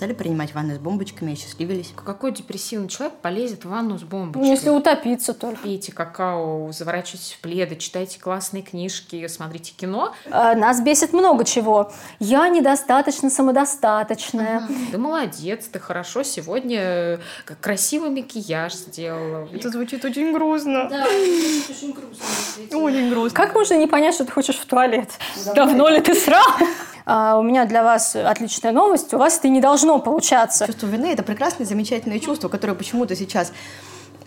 стали принимать ванны с бомбочками и счастливились. Какой депрессивный человек полезет в ванну с бомбочкой? Ну, если утопиться только. Пейте какао, заворачивайтесь в пледы, читайте классные книжки, смотрите кино. А, Нас бесит много чего. Я недостаточно самодостаточная. Ты молодец, ты хорошо сегодня э, как красивый макияж сделала. звучит очень грустно. Да, очень грустно. Очень грустно. Как можно не понять, что ты хочешь в туалет? Давно ли ты срал? А, у меня для вас отличная новость. У вас это не должно получаться. Чувство вины – это прекрасное, замечательное чувство, которое почему-то сейчас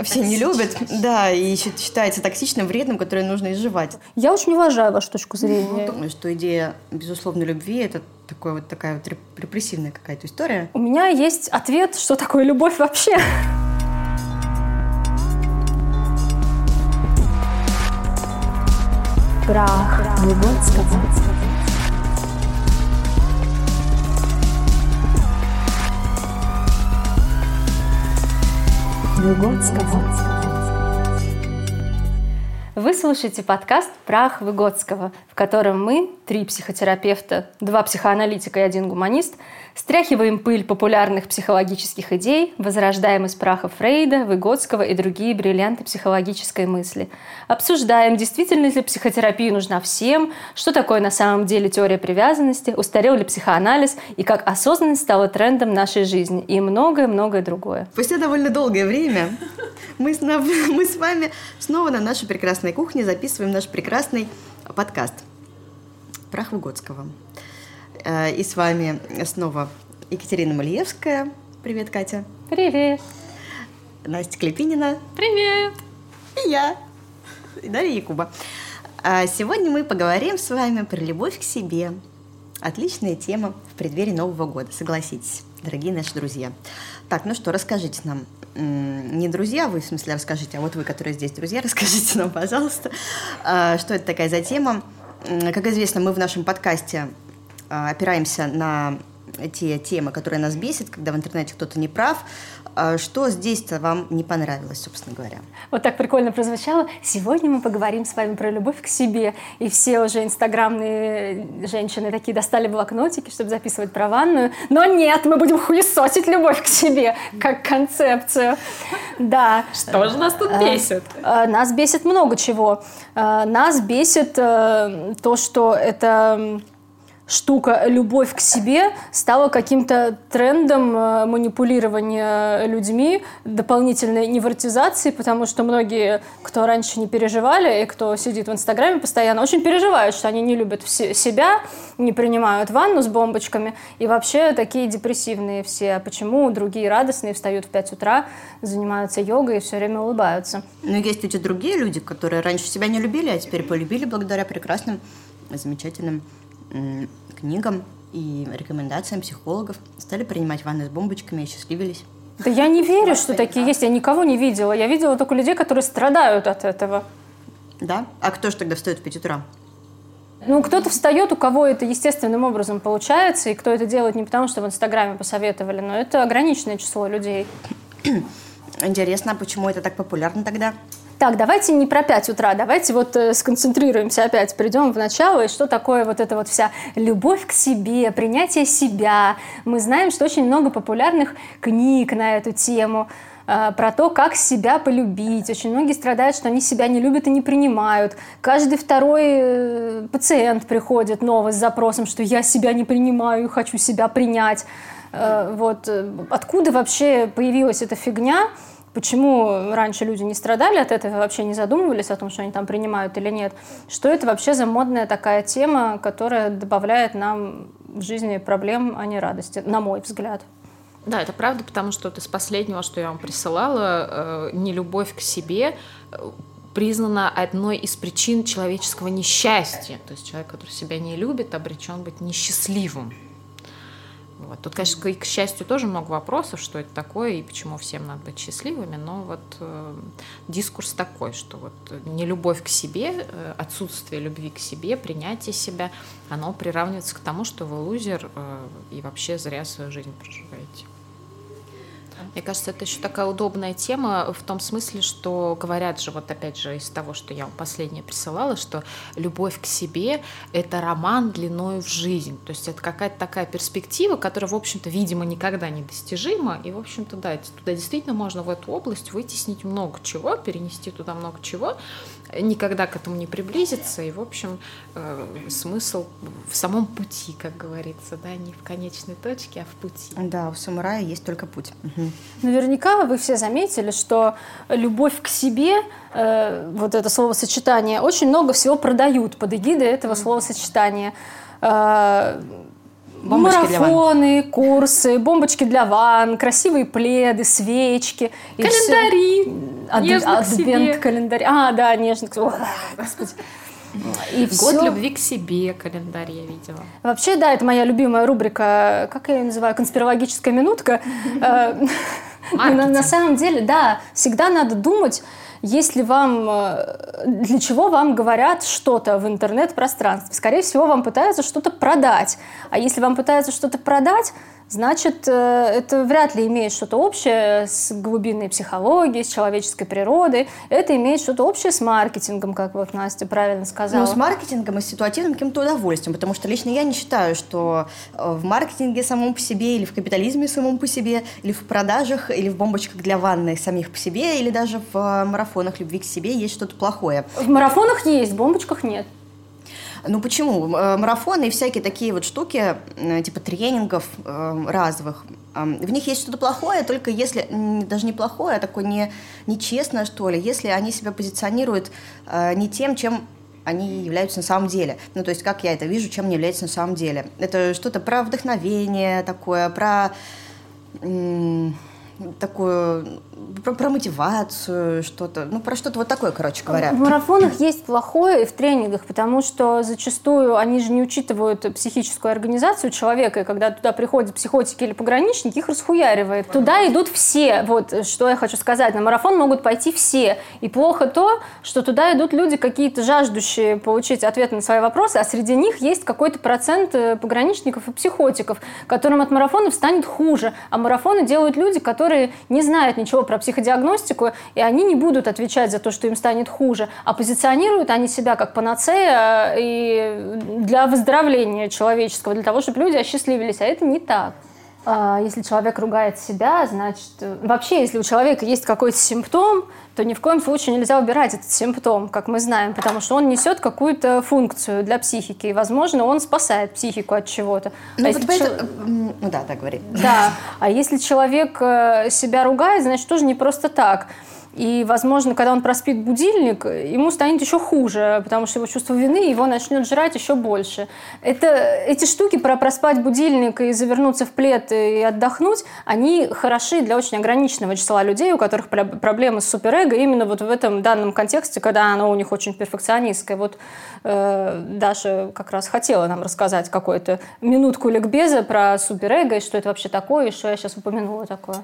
все не любят. Да, и счит- считается токсичным, вредным, которое нужно изживать. Я очень уважаю вашу точку зрения. Думаю, что идея безусловной любви – это такой вот, такая вот реп- репрессивная какая-то история. У меня есть ответ, что такое любовь вообще. Прах Выгодского. Вы слушаете подкаст «Прах Выгодского», в котором мы, три психотерапевта, два психоаналитика и один гуманист, стряхиваем пыль популярных психологических идей, возрождаем из праха Фрейда, Выгодского и другие бриллианты психологической мысли. Обсуждаем, действительно ли психотерапия нужна всем, что такое на самом деле теория привязанности, устарел ли психоанализ и как осознанность стала трендом нашей жизни и многое-многое другое. Спустя довольно долгое время мы с, мы с вами снова на нашей прекрасной кухне записываем наш прекрасный подкаст «Прах Выгодского». Э, И с вами снова Екатерина Малиевская. Привет, Катя. Привет! Настя Клепинина. Привет! И я. И Дарья Якуба. А Сегодня мы поговорим с вами про любовь к себе. Отличная тема в преддверии Нового года, согласитесь, дорогие наши друзья. Так, ну что, расскажите нам, не друзья вы, в смысле, расскажите, а вот вы, которые здесь друзья, расскажите нам, пожалуйста, а, что это такая за тема. Как известно, мы в нашем подкасте а, опираемся на те темы, которые нас бесят, когда в интернете кто-то не прав. А, Что здесь-то вам не понравилось, собственно говоря? Вот так прикольно прозвучало. Сегодня мы поговорим с вами про любовь к себе. И все уже инстаграмные женщины такие достали блокнотики, чтобы записывать про ванную. Но нет, мы будем хуесосить любовь к себе как концепцию. Да. Что же нас тут Э, бесит? Нас бесит много чего. Нас бесит э, то, что это штука любовь к себе стала каким-то трендом э, манипулирования людьми, дополнительной невротизации, потому что многие, кто раньше не переживали и кто сидит в Инстаграме постоянно, очень переживают, что они не любят себя, не принимают ванну с бомбочками и вообще такие депрессивные все. А почему другие радостные встают в 5 утра, занимаются йогой и все время улыбаются? Но есть ведь и другие люди, которые раньше себя не любили, а теперь полюбили благодаря прекрасным, замечательным книгам и рекомендациям психологов. Стали принимать ванны с бомбочками и счастливились. Да я не верю, что такие есть. Я никого не видела. Я видела только людей, которые страдают от этого. Да? А кто же тогда встает в 5 утра? Ну, кто-то встает, у кого это естественным образом получается, и кто это делает не потому, что в Инстаграме посоветовали, но это ограниченное число людей. Интересно, а почему это так популярно тогда? Так, давайте не про 5 утра, давайте вот э, сконцентрируемся опять, придем в начало, и что такое вот эта вот вся любовь к себе, принятие себя. Мы знаем, что очень много популярных книг на эту тему, э, про то, как себя полюбить. Очень многие страдают, что они себя не любят и не принимают. Каждый второй э, пациент приходит новый с запросом, что я себя не принимаю хочу себя принять. Вот откуда вообще появилась эта фигня? Почему раньше люди не страдали от этого, вообще не задумывались о том, что они там принимают или нет? Что это вообще за модная такая тема, которая добавляет нам в жизни проблем, а не радости, на мой взгляд? Да, это правда, потому что вот из последнего, что я вам присылала, э, нелюбовь к себе э, признана одной из причин человеческого несчастья. То есть человек, который себя не любит, обречен быть несчастливым. Вот. Тут, конечно, к счастью, тоже много вопросов, что это такое и почему всем надо быть счастливыми, но вот э, дискурс такой, что вот нелюбовь к себе, э, отсутствие любви к себе, принятие себя, оно приравнивается к тому, что вы лузер э, и вообще зря свою жизнь проживаете. Мне кажется, это еще такая удобная тема в том смысле, что говорят же, вот опять же, из того, что я вам последнее присылала, что любовь к себе — это роман длиною в жизнь. То есть это какая-то такая перспектива, которая, в общем-то, видимо, никогда не достижима. И, в общем-то, да, туда действительно можно в эту область вытеснить много чего, перенести туда много чего, никогда к этому не приблизиться. И, в общем, э, смысл в самом пути, как говорится, да, не в конечной точке, а в пути. Да, у самурая есть только путь. Угу. Наверняка вы все заметили, что любовь к себе, э, вот это словосочетание, очень много всего продают под эгидой этого словосочетания. Э, Бомбочки марафоны, курсы, бомбочки для ванн, красивые пледы, свечки. Календари. Ад, адвент календарь. А, да, нежно. Господи. И Год все... любви к себе календарь я видела. Вообще, да, это моя любимая рубрика, как я ее называю, конспирологическая минутка. Э, на самом деле, да, всегда надо думать, если вам, э, для чего вам говорят что-то в интернет-пространстве. Скорее всего, вам пытаются что-то продать. А если вам пытаются что-то продать, значит, э, это вряд ли имеет что-то общее с глубинной психологией, с человеческой природой. Это имеет что-то общее с маркетингом, как вот Настя правильно сказала. Ну, с маркетингом и с ситуативным каким-то удовольствием, потому что лично я не считаю, что э, в маркетинге самом по себе, или в капитализме самом по себе, или в продажах, или в бомбочках для ванны самих по себе, или даже в э, марафонах любви к себе есть что-то плохое. В марафонах есть, в бомбочках нет. Ну почему? Э, марафоны и всякие такие вот штуки, э, типа тренингов э, разовых, в них есть что-то плохое, только если, даже не плохое, а такое не, нечестное, что ли, если они себя позиционируют не тем, чем они являются на самом деле. Ну, то есть, как я это вижу, чем они являются на самом деле. Это что-то про вдохновение такое, про такую про, про мотивацию, что-то, ну, про что-то вот такое, короче говоря. В марафонах есть плохое и в тренингах, потому что зачастую они же не учитывают психическую организацию человека, и когда туда приходят психотики или пограничники, их расхуяривает. Туда идут все, вот что я хочу сказать, на марафон могут пойти все. И плохо то, что туда идут люди какие-то жаждущие получить ответы на свои вопросы, а среди них есть какой-то процент э, пограничников и психотиков, которым от марафонов станет хуже. А марафоны делают люди, которые не знают ничего про психодиагностику, и они не будут отвечать за то, что им станет хуже, а позиционируют они себя как панацея и для выздоровления человеческого, для того, чтобы люди осчастливились, а это не так. А, если человек ругает себя, значит, вообще, если у человека есть какой-то симптом, то ни в коем случае нельзя убирать этот симптом, как мы знаем, потому что он несет какую-то функцию для психики, и, возможно, он спасает психику от чего-то. Ну, а вот если чел... ну да, так говори. Да, а если человек э, себя ругает, значит, тоже не просто так. И, возможно, когда он проспит будильник, ему станет еще хуже, потому что его чувство вины его начнет жрать еще больше. Это, эти штуки про проспать будильник и завернуться в плед и отдохнуть, они хороши для очень ограниченного числа людей, у которых проблемы с суперэго именно вот в этом данном контексте, когда оно у них очень перфекционистское. Вот э, Даша как раз хотела нам рассказать какую-то минутку ликбеза про суперэго и что это вообще такое, и что я сейчас упомянула такое.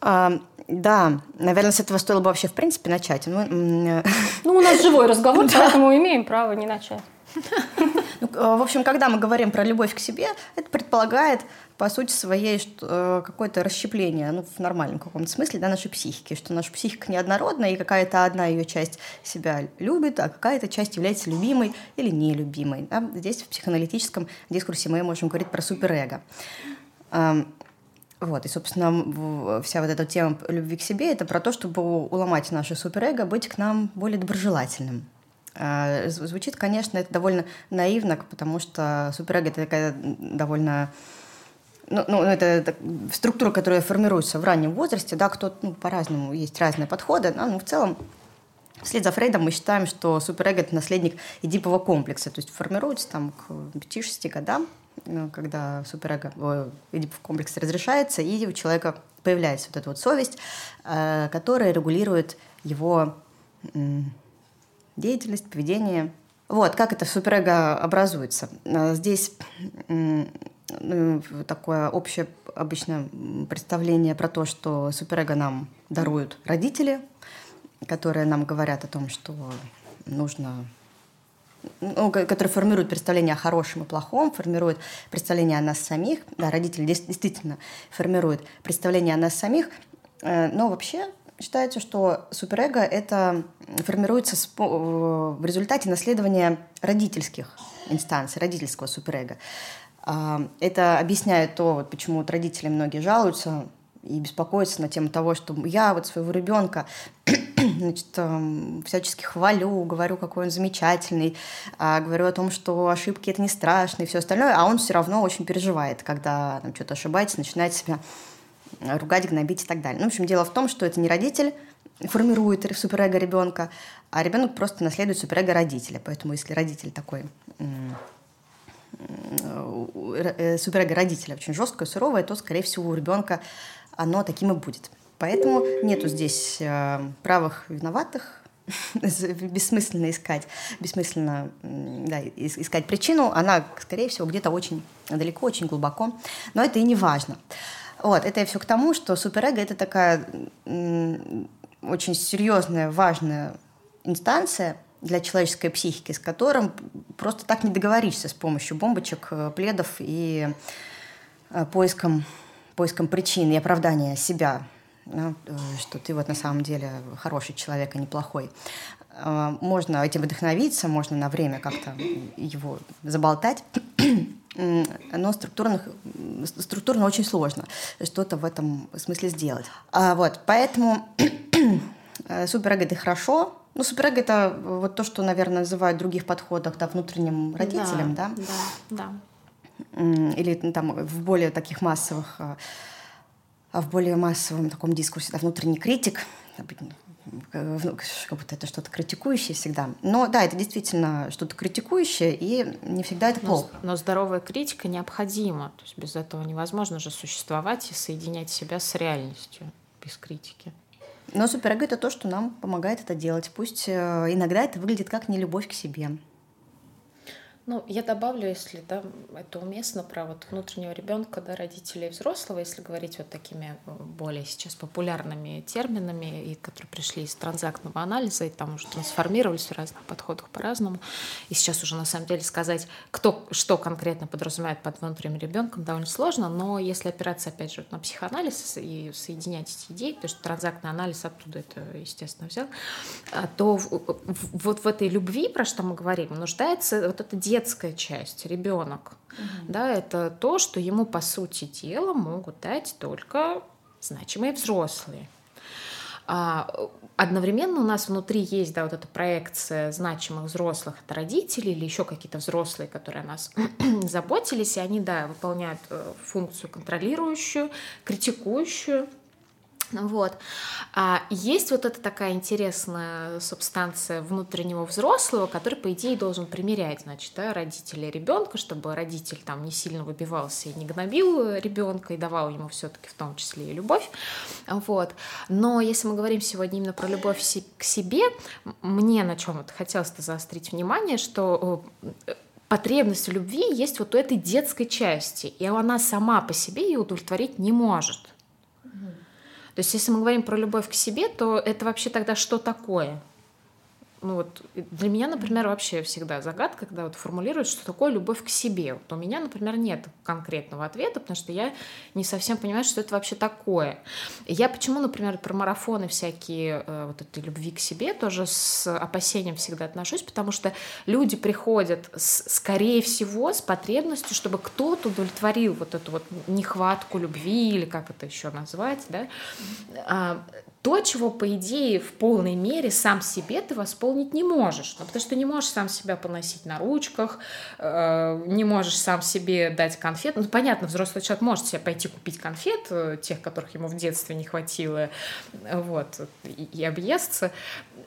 А, да, наверное, с этого стоило бы вообще в принципе начать. Ну, ну у нас живой разговор, поэтому имеем право не начать. Ну, э, в общем, когда мы говорим про любовь к себе, это предполагает, по сути своей, э, какое-то расщепление, ну, в нормальном каком-то смысле, да, нашей психики, что наша психика неоднородна, и какая-то одна ее часть себя любит, а какая-то часть является любимой или нелюбимой. Да? Здесь в психоаналитическом дискурсе мы можем говорить про суперэго. Вот, и, собственно, вся вот эта тема любви к себе — это про то, чтобы уломать наше суперэго, быть к нам более доброжелательным. А, звучит, конечно, это довольно наивно, потому что суперэго — это такая довольно ну, ну это, это структура, которая формируется в раннем возрасте, да, кто ну, по-разному, есть разные подходы, но ну, в целом Вслед за Фрейдом мы считаем, что суперэго – это наследник эдипового комплекса, то есть формируется там к 5-6 годам, ну, когда суперэго, Эдипов комплекс разрешается, и у человека появляется вот эта вот совесть, э, которая регулирует его деятельность, поведение. Вот, как это суперэго образуется. Э, здесь ну, такое общее обычно представление про то, что суперэго нам даруют родители, которые нам говорят о том, что нужно ну, который формирует представление о хорошем и плохом, формирует представление о нас самих. Да, родители действительно формируют представление о нас самих. Э, но вообще считается, что суперэго это формируется в результате наследования родительских инстанций, родительского суперэго. А, это объясняет то, вот почему вот родители многие жалуются и беспокоятся на тему того, что я вот своего ребенка значит, всячески хвалю, говорю, какой он замечательный, а, говорю о том, что ошибки это не страшно и все остальное, а он все равно очень переживает, когда там что-то ошибается, начинает себя ругать, гнобить и так далее. Ну, в общем, дело в том, что это не родитель формирует суперэго ребенка, а ребенок просто наследует суперэго родителя. Поэтому если родитель такой э, суперэго родителя очень жесткое, суровое, то, скорее всего, у ребенка оно таким и будет. Поэтому нету здесь э, правых виноватых, бессмысленно искать, бессмысленно да, искать причину, она, скорее всего, где-то очень далеко, очень глубоко, но это и не важно. Вот, это все к тому, что суперэго — это такая очень серьезная, важная инстанция для человеческой психики, с которым просто так не договоришься с помощью бомбочек, э, пледов и э, поиском, поиском причин и оправдания себя, да, э, что ты вот на самом деле хороший человек, а не плохой. Можно этим вдохновиться, можно на время как-то его заболтать, но структурно, структурно очень сложно что-то в этом смысле сделать. А, вот, поэтому э, суперэго — это хорошо, ну, суперэго — это вот то, что, наверное, называют в других подходах, да, внутренним родителем, да? Да, да. Или ну, там в более таких массовых, а в более массовом таком дискурсе, да, внутренний критик, как будто это что-то критикующее всегда. Но да, это действительно что-то критикующее, и не всегда это плохо. Но, но здоровая критика необходима. То есть без этого невозможно же существовать и соединять себя с реальностью без критики. Но суперэго — это то, что нам помогает это делать. Пусть э, иногда это выглядит как не любовь к себе. Ну, я добавлю, если да, это уместно, про вот внутреннего ребенка, да, родителей и взрослого, если говорить вот такими более сейчас популярными терминами, и которые пришли из транзактного анализа, и там уже трансформировались в разных подходах по-разному. И сейчас уже на самом деле сказать, кто что конкретно подразумевает под внутренним ребенком, довольно сложно, но если опираться, опять же, на психоанализ и соединять эти идеи, потому что транзактный анализ оттуда это, естественно, взял, а, то вот в этой любви, про что мы говорим, нуждается вот это дело детская часть, ребенок. Угу. Да, это то, что ему, по сути дела, могут дать только значимые взрослые. А, одновременно у нас внутри есть да, вот эта проекция значимых взрослых, это родители или еще какие-то взрослые, которые о нас заботились, и они, да, выполняют э, функцию контролирующую, критикующую, вот. А есть вот эта такая интересная субстанция внутреннего взрослого, который, по идее, должен примерять, значит, да, родителей ребенка, чтобы родитель там не сильно выбивался и не гнобил ребенка и давал ему все-таки в том числе и любовь. Вот. Но если мы говорим сегодня именно про любовь к себе, мне на чем вот хотелось заострить внимание, что э, потребность в любви есть вот у этой детской части, и она сама по себе ее удовлетворить не может. То есть, если мы говорим про любовь к себе, то это вообще тогда что такое? Ну вот для меня, например, вообще всегда загадка, когда вот формулируют, что такое любовь к себе. Вот у меня, например, нет конкретного ответа, потому что я не совсем понимаю, что это вообще такое. Я почему, например, про марафоны всякие э, вот этой любви к себе тоже с опасением всегда отношусь, потому что люди приходят, с, скорее всего, с потребностью, чтобы кто-то удовлетворил вот эту вот нехватку любви или как это еще назвать, да, а, то, чего, по идее, в полной мере сам себе ты восполнить не можешь. Ну, потому что не можешь сам себя поносить на ручках, э, не можешь сам себе дать конфет. Ну, понятно, взрослый человек может себе пойти купить конфет, э, тех, которых ему в детстве не хватило, вот, и, и объесться.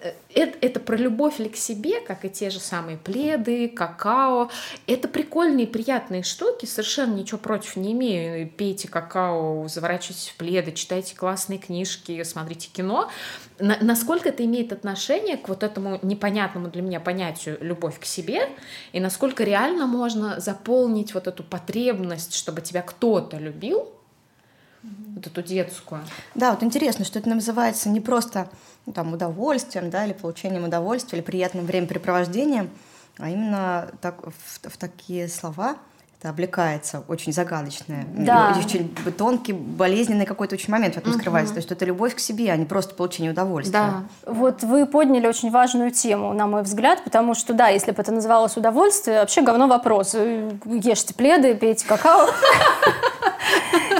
Э, это, это про любовь ли к себе, как и те же самые пледы, какао. Это прикольные, приятные штуки, совершенно ничего против не имею. Пейте какао, заворачивайтесь в пледы, читайте классные книжки, смотрите смотрите кино, на, насколько это имеет отношение к вот этому непонятному для меня понятию любовь к себе, и насколько реально можно заполнить вот эту потребность, чтобы тебя кто-то любил, вот эту детскую. Да, вот интересно, что это называется не просто ну, там, удовольствием, да, или получением удовольствия, или приятным времяпрепровождением, а именно так, в, в такие слова это облекается очень загадочное. Да. Очень тонкий, болезненный какой-то очень момент в этом скрывается. То есть это любовь к себе, а не просто получение удовольствия. Да. Вот вы подняли очень важную тему, на мой взгляд, потому что, да, если бы это называлось удовольствие, вообще говно вопрос. Ешьте пледы, пейте какао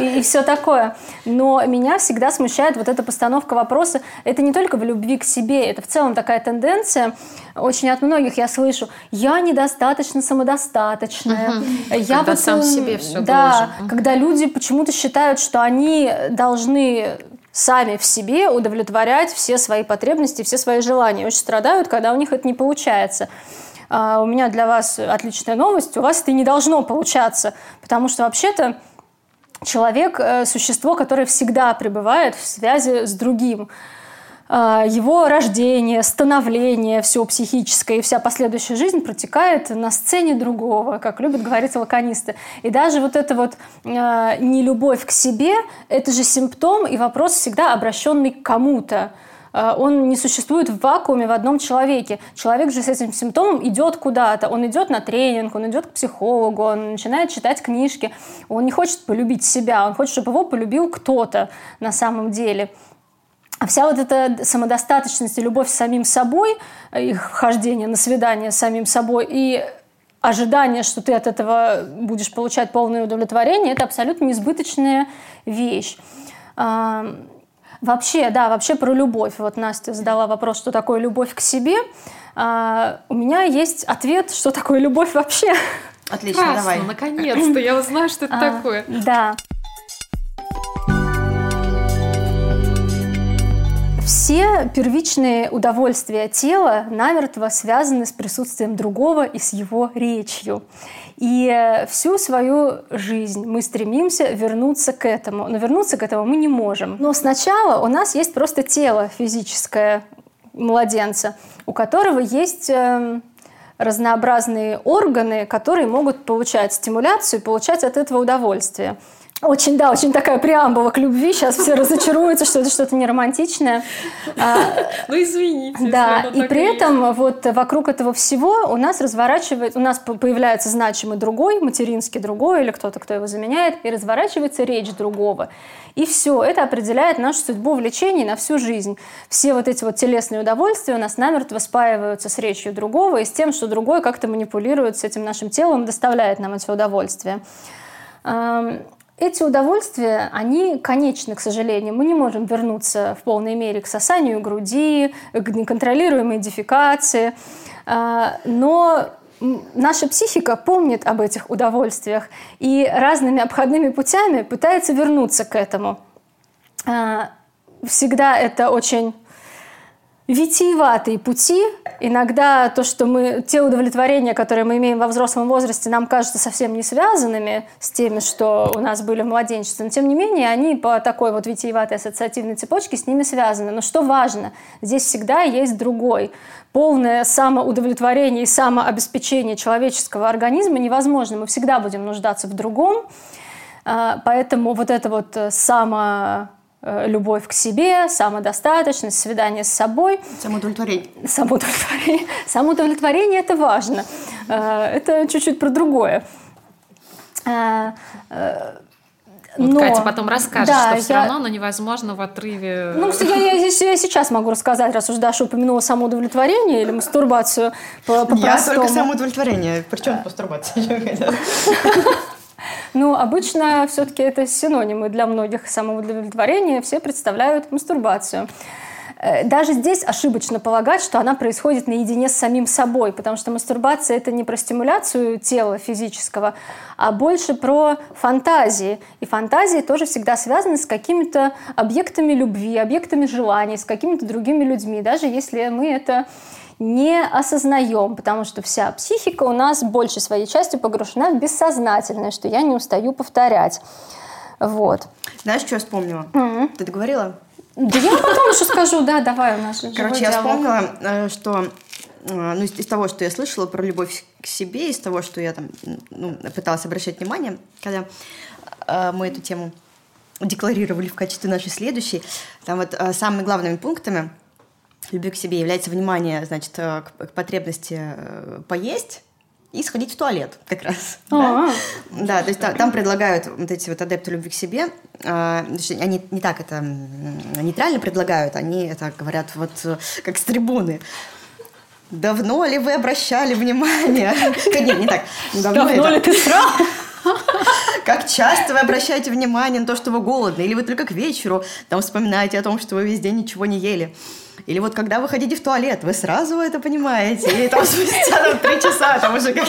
и, и все такое. Но меня всегда смущает вот эта постановка вопроса. Это не только в любви к себе, это в целом такая тенденция. Очень от многих я слышу, я недостаточно самодостаточная. Я Когда вот, сам эм, себе всё Да, должен. когда люди почему-то считают, что они должны сами в себе удовлетворять все свои потребности, все свои желания. Очень страдают, когда у них это не получается. А, у меня для вас отличная новость. У вас это не должно получаться, потому что вообще-то человек э, – существо, которое всегда пребывает в связи с другим. А, Его рождение, становление, все психическое и вся последующая жизнь протекает на сцене другого, как любят говорить лаконисты. И даже вот эта вот э, нелюбовь к себе – это же симптом и вопрос всегда обращенный к кому-то. Э, Он не существует в вакууме в одном человеке. Человек же с этим симптомом идет куда-то. Он идет на тренинг, он идет к психологу, он начинает читать книжки. Он не хочет полюбить себя, он хочет, чтобы его полюбил кто-то на самом деле. А вся вот эта самодостаточность и любовь с самим собой, э, их хождение на свидание с самим собой и ожидание, что ты от этого будешь получать полное удовлетворение, это абсолютно несбыточная вещь. Вообще, да, вообще про любовь. Вот Настя задала вопрос, что такое любовь к себе. А, у меня есть ответ, что такое любовь вообще. Отлично, Классно, давай. наконец-то, я узнаю, что это А, такое. Да. Все первичные удовольствия тела намертво связаны с присутствием другого и с его речью. И э, всю свою жизнь мы стремимся вернуться к этому. Но вернуться к этому мы не можем. Но сначала у нас есть просто тело физическое младенца, у которого есть эм, разнообразные органы, которые могут получать стимуляцию и получать от этого удовольствие. Очень, да, очень такая преамбула к любви. Сейчас все разочаруются, что это что-то неромантичное. А, Ну, извините. да, и при этом вот вокруг этого всего у нас разворачивается, у нас по- появляется значимый другой, материнский другой или кто-то, кто его заменяет, и разворачивается речь другого. И все, это определяет нашу судьбу влечений на всю жизнь. Все вот эти вот телесные удовольствия у нас намертво спаиваются с речью другого и с тем, что другой как-то манипулирует с этим нашим телом, доставляет нам эти удовольствия. Эти удовольствия, они конечны, к сожалению. Мы не можем вернуться в полной мере к сосанию груди, к неконтролируемой дефекации. А, Но наша психика помнит об этих удовольствиях и разными обходными путями пытается вернуться к этому. А, Всегда это очень витиеватые пути. Иногда то, что мы, те удовлетворения, которые мы имеем во взрослом возрасте, нам кажутся совсем не связанными с теми, что у нас были в младенчестве. Но тем не менее, они по такой вот витиеватой ассоциативной цепочке с ними связаны. Но что важно, здесь всегда есть другой. Полное самоудовлетворение и самообеспечение человеческого организма невозможно. Мы всегда будем нуждаться в другом. А, Поэтому вот это вот э, само любовь к себе, самодостаточность, свидание с собой, Самоудовлетворение. самоудовлетворение. Самоудовлетворение – это важно. Э, Это чуть-чуть про другое. Э, э, Вот но- Катя потом расскажет, Да, что все я- равно, но невозможно в отрыве... Ну, я, я, я сейчас могу рассказать, раз уж Даша упомянула самоудовлетворение или мастурбацию по- Я по-простому. только самоудовлетворение. Причем мастурбация. Ну, обычно все-таки это синонимы для многих самоудовлетворения. Все представляют мастурбацию. Э, Даже здесь ошибочно полагать, что она происходит наедине с самим собой, потому что мастурбация это не про стимуляцию тела физического, а больше про фантазии. И фантазии тоже всегда связаны с какими-то объектами любви, объектами желаний, с какими-то другими людьми, даже если мы это не осознаем, потому что вся психика у нас большей своей частью погружена в бессознательное, что я не устаю повторять. Вот. Знаешь, что я вспомнила? Ты договорила? Да я потом еще скажу, да, давай, у нас Короче, я вспомнила, э, что э, ну, из, из того, что я слышала про любовь к себе, из того, что я там ну, пыталась обращать внимание, когда э, мы эту тему декларировали в качестве нашей следующей, там вот э, самыми главными пунктами любви к себе является внимание, значит, к, к потребности поесть, и сходить в туалет как раз. Да? да, то есть там, там предлагают вот эти вот адепты любви к себе, э, они не так это нейтрально предлагают, они это говорят вот как с трибуны. Давно ли вы обращали внимание? Нет, не так. Давно ли ты срал? Как часто вы обращаете внимание на то, что вы голодны? Или вы только к вечеру там вспоминаете о том, что вы весь день ничего не ели? Или вот когда вы ходите в туалет, вы сразу это понимаете? Или там спустя там, три часа там уже как...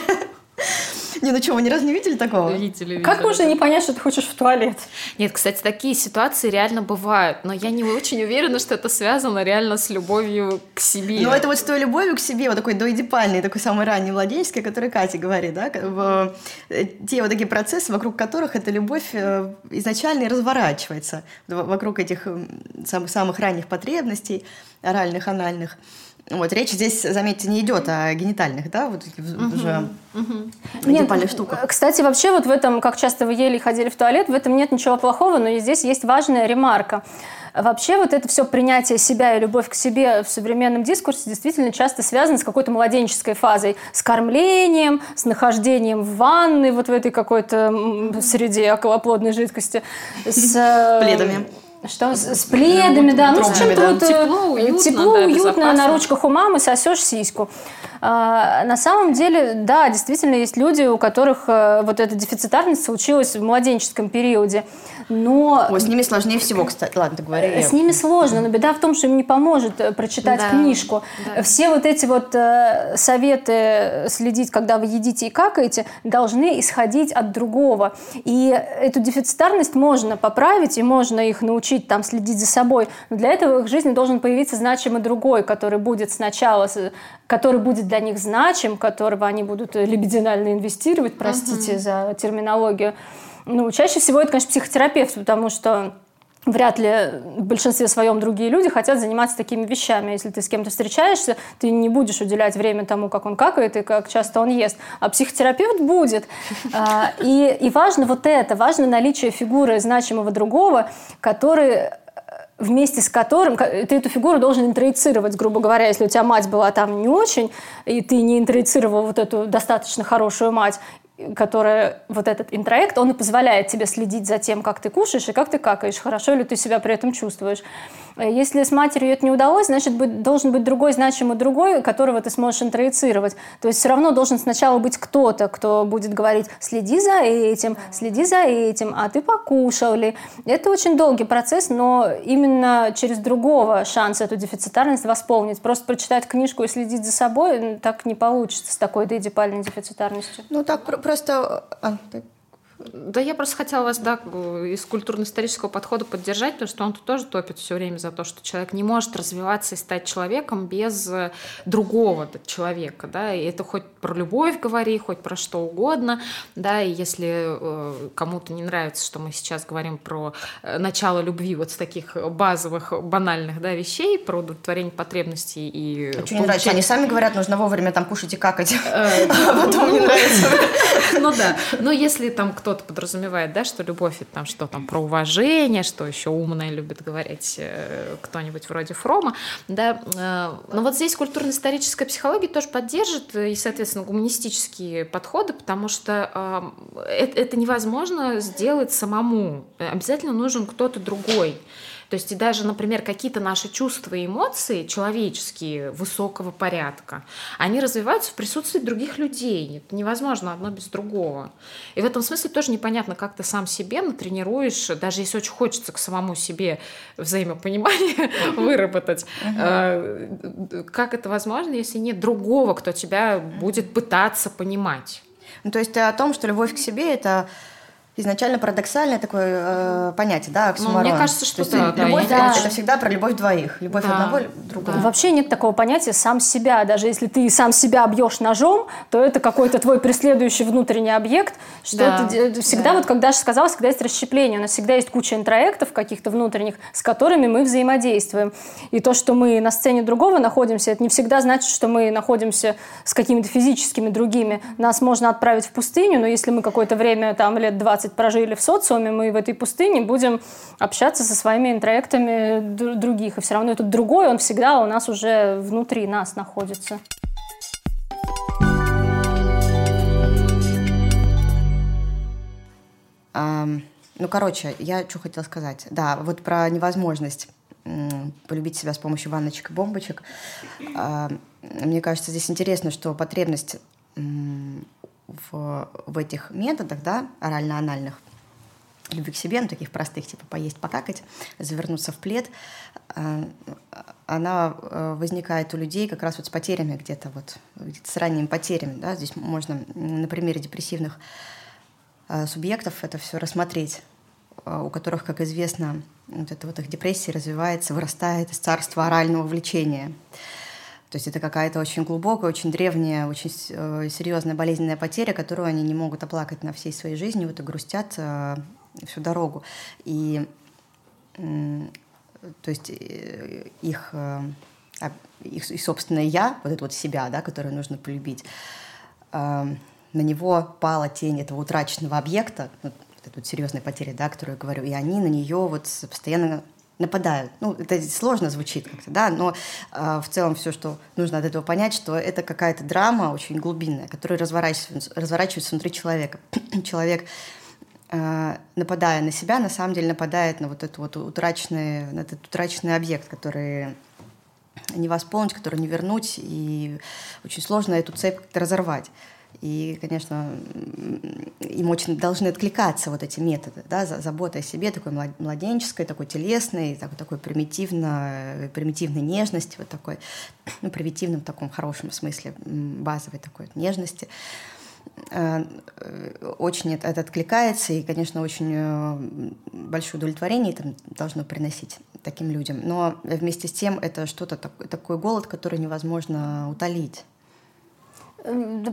Не, ну что, вы ни разу не видели такого? Видели, видели. Как можно не понять, что ты хочешь в туалет? Нет, кстати, такие ситуации реально бывают, но я не очень уверена, что это связано реально с любовью к себе. Ну, это вот с той любовью к себе, вот такой доидипальный, такой самый ранний младенческий, который Катя говорит, да, э, те вот такие процессы, вокруг которых эта любовь э, изначально и разворачивается, вокруг этих самых, самых ранних потребностей, оральных, анальных. Вот, речь здесь, заметьте, не идет о генитальных, да, вот угу, уже угу. генитальных штуках. Кстати, вообще вот в этом, как часто вы ели и ходили в туалет, в этом нет ничего плохого, но здесь есть важная ремарка. Вообще вот это все принятие себя и любовь к себе в современном дискурсе действительно часто связано с какой-то младенческой фазой, с кормлением, с нахождением в ванной, вот в этой какой-то среде околоплодной жидкости. С э, пледами. Что с, с пледами, да. Ну, с чем-то да. вот тепло, уютно, тепло, да, уютно на ручках у мамы сосешь сиську. А, на самом деле, да, действительно есть люди, у которых а, вот эта дефицитарность случилась в младенческом периоде. Но... Ой, с ними сложнее всего, кстати. Ладно, ты говори. С ними сложно, но беда в том, что им не поможет э, прочитать да, книжку. Да. Все вот эти вот э, советы следить, когда вы едите и какаете, должны исходить от другого. И эту дефицитарность можно поправить, и можно их научить там следить за собой. Но для этого в их жизни должен появиться значимый другой, который будет сначала, который будет для них значим, которого они будут лебединально инвестировать, простите uh-huh. за терминологию. Ну, чаще всего это, конечно, психотерапевт, потому что вряд ли в большинстве своем другие люди хотят заниматься такими вещами. Если ты с кем-то встречаешься, ты не будешь уделять время тому, как он какает и как часто он ест. А психотерапевт будет. А, и, и важно вот это, важно наличие фигуры значимого другого, который вместе с которым ты эту фигуру должен интроицировать, грубо говоря, если у тебя мать была там не очень, и ты не интроицировал вот эту достаточно хорошую мать, которая вот этот интроект, он и позволяет тебе следить за тем, как ты кушаешь и как ты какаешь, хорошо ли ты себя при этом чувствуешь. Э, если с матерью это не удалось, значит, быть, должен быть другой значимый другой, которого ты сможешь интроицировать. То есть все равно должен сначала быть кто-то, кто будет говорить, следи за этим, следи за этим, а ты покушал ли. Это очень долгий процесс, но именно через другого шанс эту дефицитарность восполнить. Просто прочитать книжку и следить за собой так не получится с такой деидипальной дефицитарностью. Ну так просто... А, да я просто хотела вас да, из культурно-исторического подхода поддержать, потому что он тут тоже топит все время за то, что человек не может развиваться и стать человеком без э, другого человека. Да? И это хоть про любовь говори, хоть про что угодно. Да? И если э, кому-то не нравится, что мы сейчас говорим про э, начало любви вот с таких базовых, банальных да, вещей, про удовлетворение потребностей и... А что не нравится? Они сами говорят, нужно вовремя там кушать и какать. А потом не нравится. Ну да. Но если там кто кто-то подразумевает, да, что любовь это там что там про уважение, что еще умное любит говорить э, кто-нибудь вроде Фрома, да. Э, но вот здесь культурно-историческая психология тоже поддержит и, соответственно, гуманистические подходы, потому что э, это невозможно сделать самому. Обязательно нужен кто-то другой. То есть и даже, например, какие-то наши чувства и эмоции человеческие, высокого порядка, они развиваются в присутствии других людей. Это невозможно одно без другого. И в этом смысле тоже непонятно, как ты сам себе натренируешь, даже если очень хочется к самому себе взаимопонимание выработать. Э, как это возможно, если нет другого, кто тебя будет пытаться понимать? Ну, то есть о том, что любовь к себе — это изначально парадоксальное такое э, понятие, да, оксюморон. Ну, мне кажется, что То есть, да, любовь да, это всегда про любовь двоих, любовь да, одного другого. Да. Вообще нет такого понятия сам себя. Даже если ты сам себя бьешь ножом, то это какой-то твой преследующий внутренний объект. Что да. это всегда, да. вот как Даша сказала, всегда есть расщепление. У нас всегда есть куча интроектов каких-то внутренних, с которыми мы взаимодействуем. И то, что мы на сцене другого находимся, это не всегда значит, что мы находимся с какими-то физическими другими. Нас можно отправить в пустыню, но если мы какое-то время, там, лет 20 20 прожили в социуме, мы в этой пустыне будем общаться со своими интроектами других. И все равно этот другой, он всегда у нас уже внутри нас находится. Um, ну, короче, я что хотела сказать. Да, вот про невозможность полюбить себя с помощью ванночек и бомбочек. Мне кажется, здесь интересно, что потребность в, в этих методах, да, орально-анальных, любви к себе, ну, таких простых, типа поесть, покакать, завернуться в плед, э, она э, возникает у людей как раз вот с потерями где-то, вот, где с ранними потерями. Да? Здесь можно на примере депрессивных э, субъектов это все рассмотреть, у которых, как известно, вот эта вот их депрессия развивается, вырастает из царства орального влечения. То есть это какая-то очень глубокая, очень древняя, очень серьезная болезненная потеря, которую они не могут оплакать на всей своей жизни, вот и грустят всю дорогу. И то есть э, их, э, их, их собственное я, вот это вот себя, да, которое нужно полюбить, на него пала тень этого утраченного объекта, вот эта вот серьезная потеря, да, которую я говорю, и они на нее вот постоянно нападают. Ну, это сложно звучит как-то, да, но э, в целом все, что нужно от этого понять, что это какая-то драма очень глубинная, которая разворачивается, разворачивается внутри человека. Человек Э, нападая на себя, на самом деле нападает на вот этот вот утраченный, на этот утраченный объект, который не восполнить, который не вернуть, и очень сложно эту цепь как-то разорвать. И, конечно, им очень должны откликаться вот эти методы, да, забота о себе, такой младенческой, такой телесной, такой, такой примитивно, примитивной нежности, вот такой, ну, примитивном таком хорошем смысле, базовой такой нежности. Э, очень это, откликается, и, конечно, очень э, большое удовлетворение это должно приносить таким людям. Но вместе с тем это что-то такой голод, который невозможно утолить.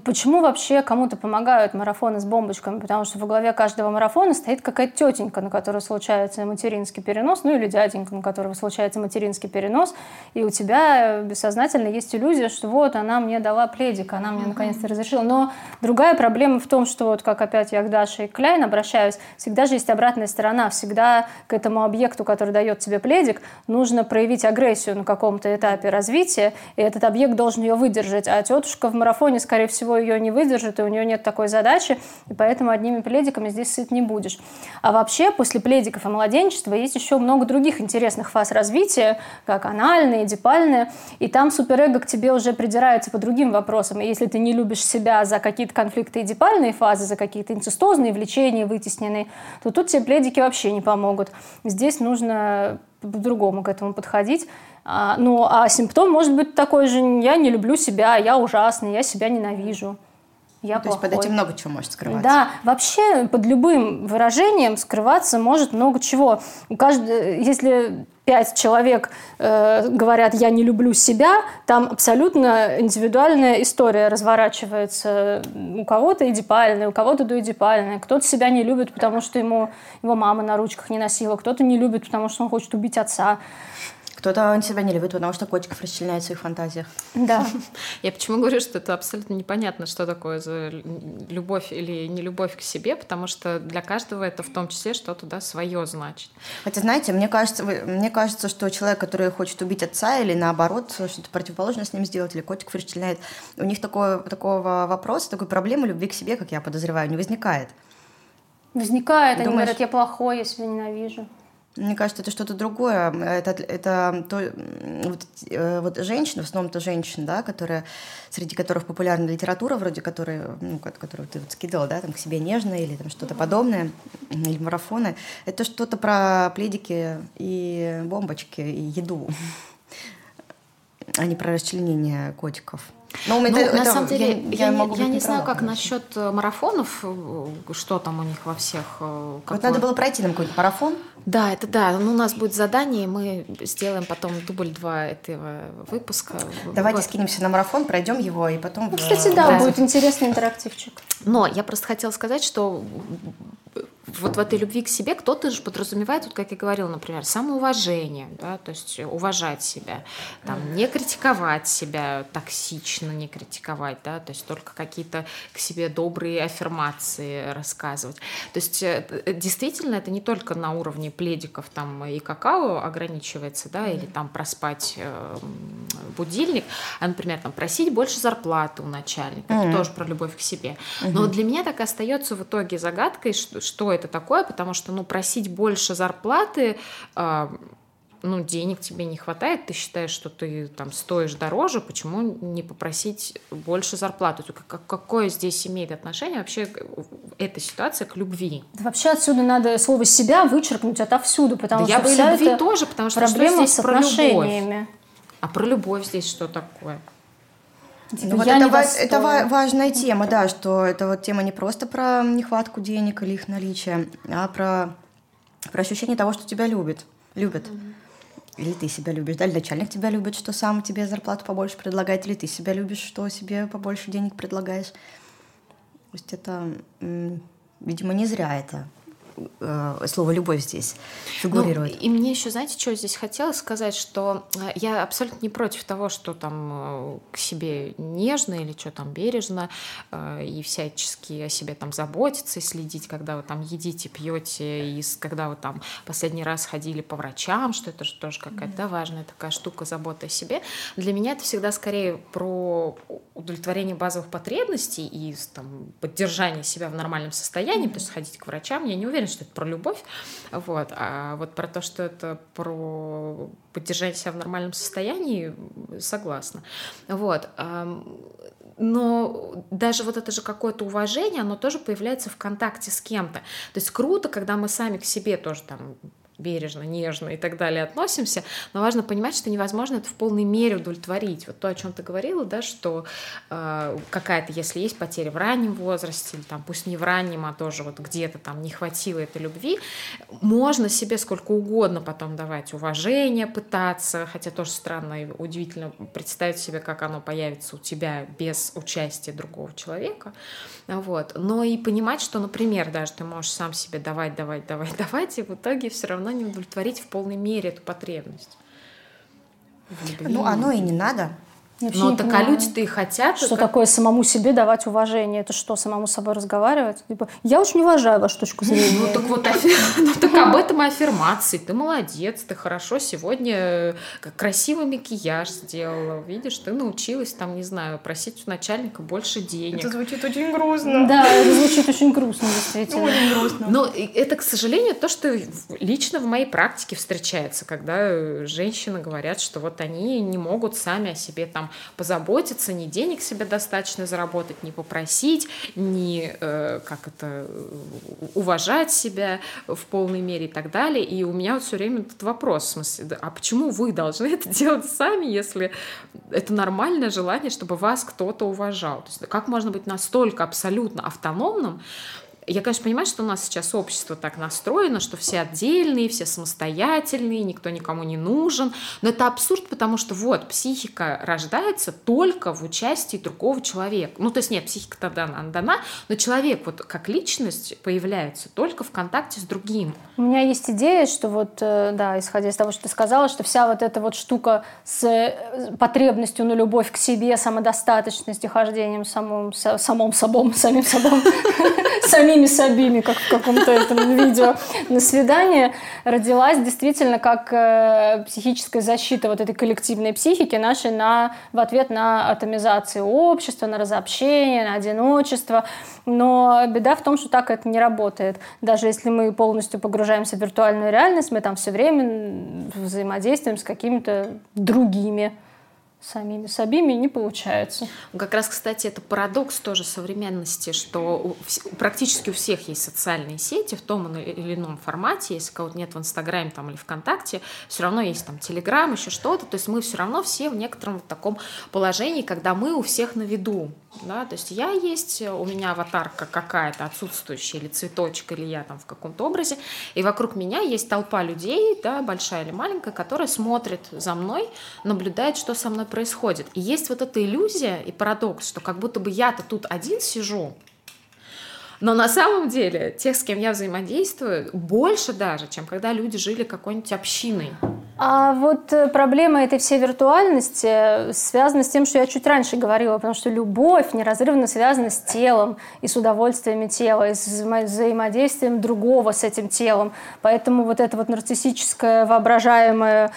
Почему вообще кому-то помогают марафоны с бомбочками? Потому что во главе каждого марафона стоит какая-то тетенька, на которую случается материнский перенос, ну или дяденька, на которого случается материнский перенос, и у тебя бессознательно есть иллюзия, что вот она мне дала пледик, она мне наконец-то разрешила. Но другая проблема в том, что вот как опять я к Даше и Кляйн обращаюсь, всегда же есть обратная сторона, всегда к этому объекту, который дает тебе пледик, нужно проявить агрессию на каком-то этапе развития, и этот объект должен ее выдержать, а тетушка в марафоне скорее всего, ее не выдержит, и у нее нет такой задачи, и поэтому одними пледиками здесь сыт не будешь. А вообще, после пледиков и младенчества есть еще много других интересных фаз развития, как анальные, эдипальные, и там суперэго к тебе уже придирается по другим вопросам. И если ты не любишь себя за какие-то конфликты эдипальные фазы, за какие-то инцестозные влечения вытесненные, то тут тебе пледики вообще не помогут. Здесь нужно по-другому к этому подходить. А, ну, а симптом может быть такой же, я не люблю себя, я ужасный, я себя ненавижу. Я То плохой. есть под этим много чего может скрываться. Да, вообще под любым выражением скрываться может много чего. У каждого, если пять человек э, говорят «я не люблю себя», там абсолютно индивидуальная история разворачивается. У кого-то эдипальная, у кого-то доэдипальная. Кто-то себя не любит, потому что ему его мама на ручках не носила. Кто-то не любит, потому что он хочет убить отца. Кто-то себя не любит, потому что котиков расчленяет в своих фантазиях. Да. Я почему говорю, что это абсолютно непонятно, что такое за любовь или не любовь к себе, потому что для каждого это в том числе что-то да, свое значит. Хотя, знаете, мне кажется, мне кажется, что человек, который хочет убить отца или наоборот что-то противоположное с ним сделать, или котиков расчленяет, у них такое, такого вопроса, такой проблемы любви к себе, как я подозреваю, не возникает. Возникает, Думаешь... они говорят, я плохой, я себя ненавижу. Мне кажется, это что-то другое. Это, это то, вот, э, вот женщины, в основном-то женщины, да, которые, среди которых популярна литература, вроде которой, ну, которую ты вот скидывала, да, там, к себе нежно или там что-то подобное, или марафоны, это что-то про пледики и бомбочки, и еду, а не про расчленение котиков. Но ну, это, на это, самом деле, я, я, я, могу я не, не знаю, как насчет э, марафонов, э, что там у них во всех. Э, вот надо было пройти нам какой-нибудь марафон. Да, это да. Ну, у нас будет задание, мы сделаем потом дубль два этого выпуска. Давайте вот. скинемся на марафон, пройдем его и потом. Ну, кстати, да, да, будет интересный интерактивчик. Но я просто хотела сказать, что вот в этой любви к себе кто-то же подразумевает, вот как я говорила, например, самоуважение, да, то есть уважать себя, там, не критиковать себя токсично, не критиковать, да, то есть только какие-то к себе добрые аффирмации рассказывать. То есть э, действительно это не только на уровне пледиков там и какао ограничивается, да, или там проспать э, будильник, а, например, там просить больше зарплаты у начальника, mm-hmm. это тоже про любовь к себе. Mm-hmm. Но для меня так и остается в итоге загадкой, что, что это такое, потому что, ну, просить больше зарплаты, э, ну, денег тебе не хватает, ты считаешь, что ты там стоишь дороже, почему не попросить больше зарплаты? Какое здесь имеет отношение вообще эта ситуация к любви? Да вообще отсюда надо слово «себя» вычеркнуть отовсюду, потому да что я бы любви тоже, потому что проблема что здесь с про любовь? отношениями. А про любовь здесь что такое? Ну, вот это, ва- это ва- важная тема, да, что это вот тема не просто про нехватку денег или их наличие, а про, про ощущение того, что тебя любят. Любят. Или ты себя любишь, да, или начальник тебя любит, что сам тебе зарплату побольше предлагает, или ты себя любишь, что себе побольше денег предлагаешь. То есть это, видимо, не зря это э, слово «любовь» здесь фигурирует. Ну, и мне еще, знаете, что здесь хотелось сказать, что э, я абсолютно не против того, что там э, к себе нежно или что там бережно, э, и всячески о себе там заботиться и следить, когда вы там едите, пьете, и когда вы там последний раз ходили по врачам, что это же тоже какая-то да, важная такая штука, забота о себе. Для меня это всегда скорее про удовлетворение базовых потребностей и там, поддержание себя в нормальном состоянии, то есть ходить к врачам. Я не уверена, что это про любовь, вот, а вот про то, что это про поддержание себя в нормальном состоянии, согласна. Вот. Но даже вот это же какое-то уважение, оно тоже появляется в контакте с кем-то. То есть круто, когда мы сами к себе тоже там бережно, нежно и так далее относимся, но важно понимать, что невозможно это в полной мере удовлетворить. Вот то, о чем ты говорила, да, что э, какая-то, если есть потеря в раннем возрасте, или там пусть не в раннем, а тоже вот где-то там не хватило этой любви, можно себе сколько угодно потом давать уважение, пытаться, хотя тоже странно и удивительно представить себе, как оно появится у тебя без участия другого человека, вот. Но и понимать, что, например, даже ты можешь сам себе давать, давать, давать, давать, и в итоге все равно не удовлетворить в полной мере эту потребность. Ну, оно и не надо. Но так а люди-то и хотят. Что как- такое самому себе давать уважение? Это что, самому с собой разговаривать? Типа, я очень уважаю вашу точку зрения. Ну так вот, ну так об этом и аффирмации. Ты молодец, ты хорошо сегодня э, как красивый макияж сделала. Видишь, ты научилась там, не знаю, просить у начальника больше денег. звучит очень грустно. Да, это звучит очень грустно, действительно. Очень грустно. Но и это, к сожалению, то, что лично в моей практике встречается, когда э, женщины говорят, что вот они не могут сами о себе там позаботиться, ни денег себе достаточно заработать, не попросить, не э, как это э, уважать себя в полной мере и так далее. И у меня вот все время этот вопрос, в смысле, а почему вы должны это делать сами, если это нормальное желание, чтобы вас кто-то уважал? То есть как можно быть настолько абсолютно автономным, я, конечно, понимаю, что у нас сейчас общество так настроено, что все отдельные, все самостоятельные, никто никому не нужен. Но это абсурд, потому что вот психика рождается только в участии другого человека. Ну, то есть нет, психика-то дана, она дана, но человек вот как личность появляется только в контакте с другим. У меня есть идея, что вот, э, да, исходя из того, что ты сказала, что вся вот эта вот штука с э, потребностью на любовь к себе, самодостаточностью, хождением самым, самым собой, самим собой, самими собими, как в каком-то этом видео на свидание, родилась действительно как э, психическая защита вот этой коллективной психики нашей на, в ответ на атомизацию общества, на разобщение, на одиночество. Но беда в том, что так это не работает. Даже если мы полностью погружаемся в виртуальную реальность, мы там все время взаимодействуем с какими-то другими самими собими, не получается. Как раз, кстати, это парадокс тоже современности, что у практически у всех есть социальные сети в том или ином формате. Если кого-то нет в Инстаграме там, или ВКонтакте, все равно есть там Телеграм, еще что-то. То есть мы все равно все в некотором вот таком положении, когда мы у всех на виду. Да? То есть я есть, у меня аватарка какая-то отсутствующая, или цветочек, или я там в каком-то образе, и вокруг меня есть толпа людей, да, большая или маленькая, которая смотрит за мной, наблюдает, что со мной происходит. И есть вот эта иллюзия и парадокс, что как будто бы я-то тут один сижу, Но на самом деле, тех, с кем я взаимодействую, больше даже, чем когда люди жили какой-нибудь общиной. А вот э, проблема этой всей виртуальности связана с тем, что я чуть раньше говорила, потому что любовь неразрывно связана с телом и с удовольствиями тела, и с взаимодействием другого с этим телом. Поэтому вот это вот нарциссическое воображаемое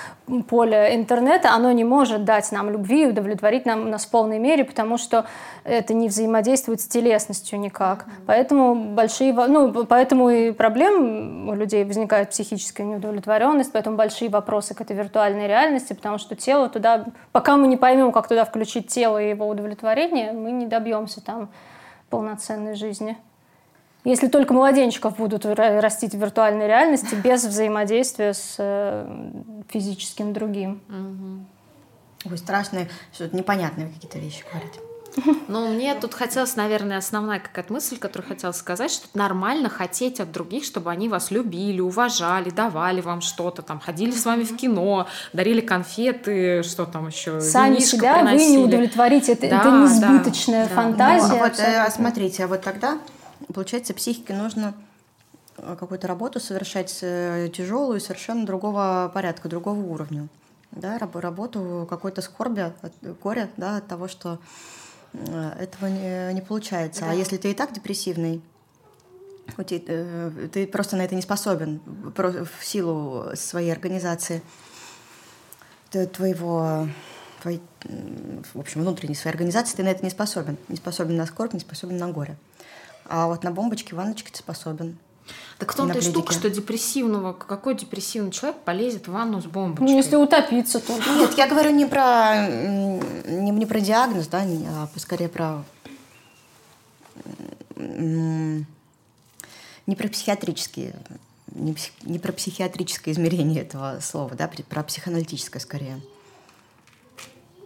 поле интернета, оно не может дать нам любви и удовлетворить нам нас в полной мере, потому что это не взаимодействует с телесностью никак. Поэтому большие, ну, поэтому и проблем у людей возникает психическая неудовлетворенность, поэтому большие вопросы к этой виртуальной реальности, потому что тело туда, пока мы не поймем, как туда включить тело и его удовлетворение, мы не добьемся там полноценной жизни. Если только младенчиков будут растить в виртуальной реальности без взаимодействия с э, физическим другим. Ой, страшные, что-то непонятные какие-то вещи говорить. Но мне тут хотелось, наверное, основная какая-то мысль, которую хотела сказать, что это нормально хотеть от других, чтобы они вас любили, уважали, давали вам что-то, там, ходили с вами в кино, дарили конфеты, что там еще, Сами себя приносили. вы не удовлетворите, это, да, это несбыточная да, фантазия. Ну, а вот, э, смотрите, а вот тогда, получается, психике нужно э, какую-то работу совершать э, тяжелую, совершенно другого порядка, другого уровня. Да, работу какой-то скорби, горя, да, от того, что Э, этого не, не получается. А да. А если ты и так депрессивный, ты просто на это не способен в силу своей организации твоего твоей, в общем, внутренней своей организации, ты на это не способен. Не способен на скорбь, не способен на горе. А вот на бомбочки, ванночки ты способен. Так в том-то и штука, что депрессивного, какой депрессивный человек полезет в ванну с бомбочкой? Ну, если утопиться, то... Нет, я говорю не про, не, не про диагноз, да, а скорее про... Не про психиатрические не, псих, не про психиатрическое измерение этого слова, да, про психоаналитическое скорее.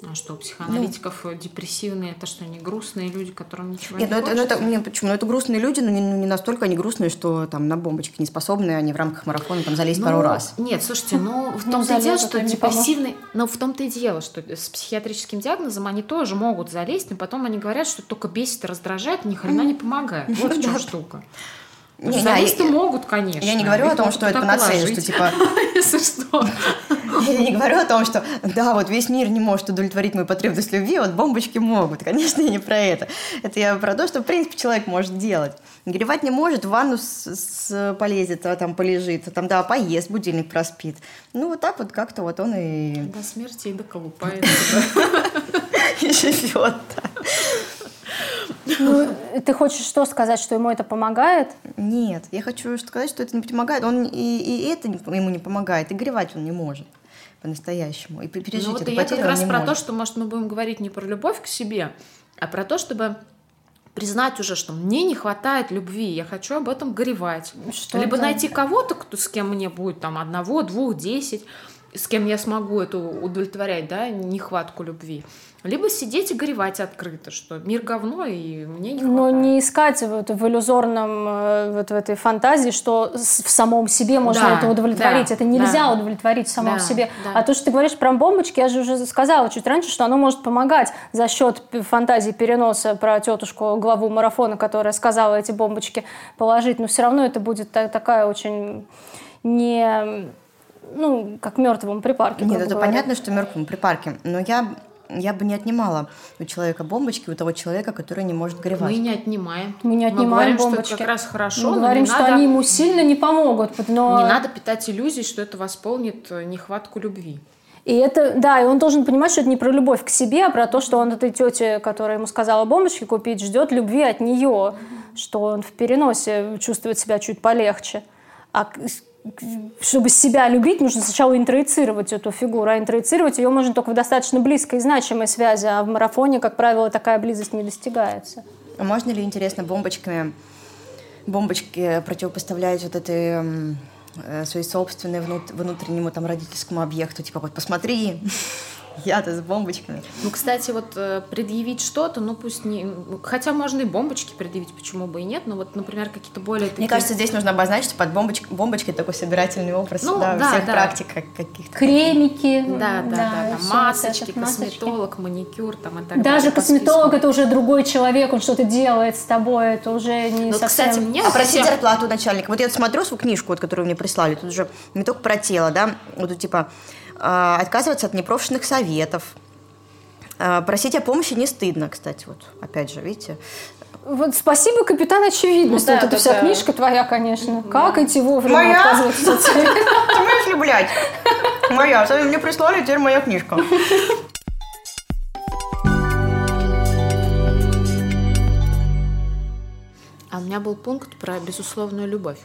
А что, у психоаналитиков ну, депрессивные, это что, не грустные люди, которым ничего нет, не ну это, ну это, нет, почему? Ну это грустные люди, но не, ну, не настолько они грустные, что там на бомбочке не способны, они в рамках марафона там залезть ну, пару раз. Нет, слушайте, ну в том-то и дело, что депрессивный, но в том-то и дело, что с психиатрическим диагнозом они тоже могут залезть, но потом они говорят, что только бесит и раздражает, ни хрена не помогает. Вот в чем штука. Не, Залезть не, могут, конечно. Я не говорю о том, что это панацея, что типа... Если что. Я не говорю о том, что да, вот весь мир не может удовлетворить мою потребность любви, вот бомбочки могут. Конечно, я не про это. Это я про то, что, в принципе, человек может делать. Гревать не может, в ванну с, с, полезет, а там полежит, а там, да, поест, будильник проспит. Ну, вот так вот как-то вот он и... До смерти и доколупается. И живет, ну, ты хочешь что сказать, что ему это помогает? Нет, я хочу сказать, что это не помогает. Он и, и это ему не помогает, и горевать он не может по-настоящему. И пережить ну, вот эту я как раз про может. то, что, может, мы будем говорить не про любовь к себе, а про то, чтобы признать уже, что мне не хватает любви, я хочу об этом горевать. Что Либо найти кого-то, кто, с кем мне будет там одного, двух, десять, с кем я смогу эту удовлетворять, да, нехватку любви. Либо сидеть и горевать открыто, что мир говно, и мне не хватает. Но не искать вот в иллюзорном, э, вот в этой фантазии, что в самом себе можно да, это удовлетворить. Да, это нельзя да, удовлетворить в самом да, себе. Да. А то, что ты говоришь про бомбочки, я же уже сказала чуть раньше, что оно может помогать за счет фантазии переноса про тетушку, главу марафона, которая сказала эти бомбочки положить. Но все равно это будет такая очень не ну, как мертвому припарке. Нет, это говоря. понятно, что мертвому припарке. Но я я бы не отнимала у человека бомбочки, у того человека, который не может горевать. Мы не отнимаем. Мы не отнимаем Мы говорим, бомбочки. что это как раз хорошо. Мы говорим, что надо... они ему сильно не помогут. Но... Не надо питать иллюзий, что это восполнит э, нехватку любви. И это, да, и он должен понимать, что это не про любовь к себе, а про то, что он этой тете, которая ему сказала бомбочки купить, ждет любви от нее, что он в переносе чувствует себя чуть полегче. А чтобы себя любить, нужно сначала интроицировать эту фигуру, а интроицировать ее можно только в достаточно близкой и значимой связи, а в марафоне, как правило, такая близость не достигается. А можно ли, интересно, бомбочками, бомбочки противопоставлять вот этой э, своей собственной внут, внутреннему там родительскому объекту, типа вот посмотри, Я-то с бомбочками. Ну, кстати, вот э, предъявить что-то, ну пусть не... Хотя можно и бомбочки предъявить, почему бы и нет, но вот, например, какие-то более такие... Мне кажется, здесь нужно обозначить под бомбоч- бомбочкой такой собирательный образ Ну, да, да, всех да. практик как- каких-то. Кремики. Да, да, да, там всё масочки, косметолог, маникюр там и так далее. Даже косметолог это уже другой человек, он что-то делает с тобой, это уже не Ну, совсем... кстати, мне А просить всем- зарплату начальника. Вот я смотрю свою книжку, вот, которую мне прислали, тут же не только про тело, да, вот тут типа отказываться от непрошенных советов. А, Просить о помощи не стыдно, кстати, вот опять же, видите. Вот спасибо, капитан очевидность. Ну да, вот эта да, вся да. книжка твоя, конечно. Как идти вовремя Моя? блядь? Моя, мне прислали, теперь моя книжка. А у меня был пункт про безусловную любовь.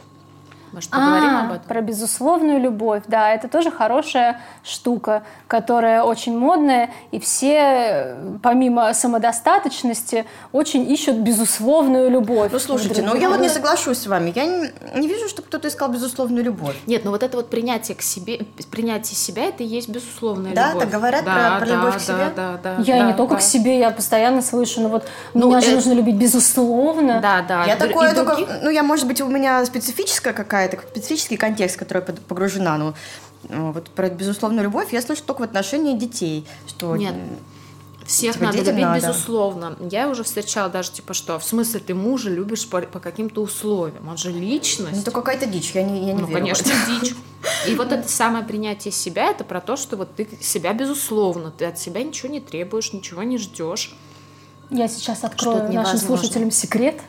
Может, поговорим А, об этом? Про безусловную любовь, да, это тоже хорошая штука, которая очень модная, и все, помимо самодостаточности, очень ищут безусловную любовь. Ну, слушайте, ну я вот не соглашусь с вами. Я не, не вижу, чтобы кто-то искал безусловную любовь. Нет, ну вот это вот принятие к себе, принятие себя, это и есть безусловная Да, любовь. так говорят про- про любовь к себе? Да, да, Я да, не только да. к себе, я постоянно слышу, ну вот Ну, меня же э- нужно любить безусловно. Да, да. я такое и только, других- ну я, может быть, у меня специфическая какая-то, специфический контекст, в который погружена, но э, вот про безусловную любовь я слышу только в отношении детей, что Нет. Всех Типа, надо любить, надо. безусловно. Я уже встречала даже, типа, что, в смысле, ты мужа любишь по, по каким-то условиям. Он же личность. ну, это какая-то дичь, я не, я не Ну, верю. конечно, дичь. И вот это самое принятие себя, это про то, что вот ты себя безусловно, ты от себя ничего не требуешь, ничего не ждешь. Я сейчас открою нашим слушателям секрет.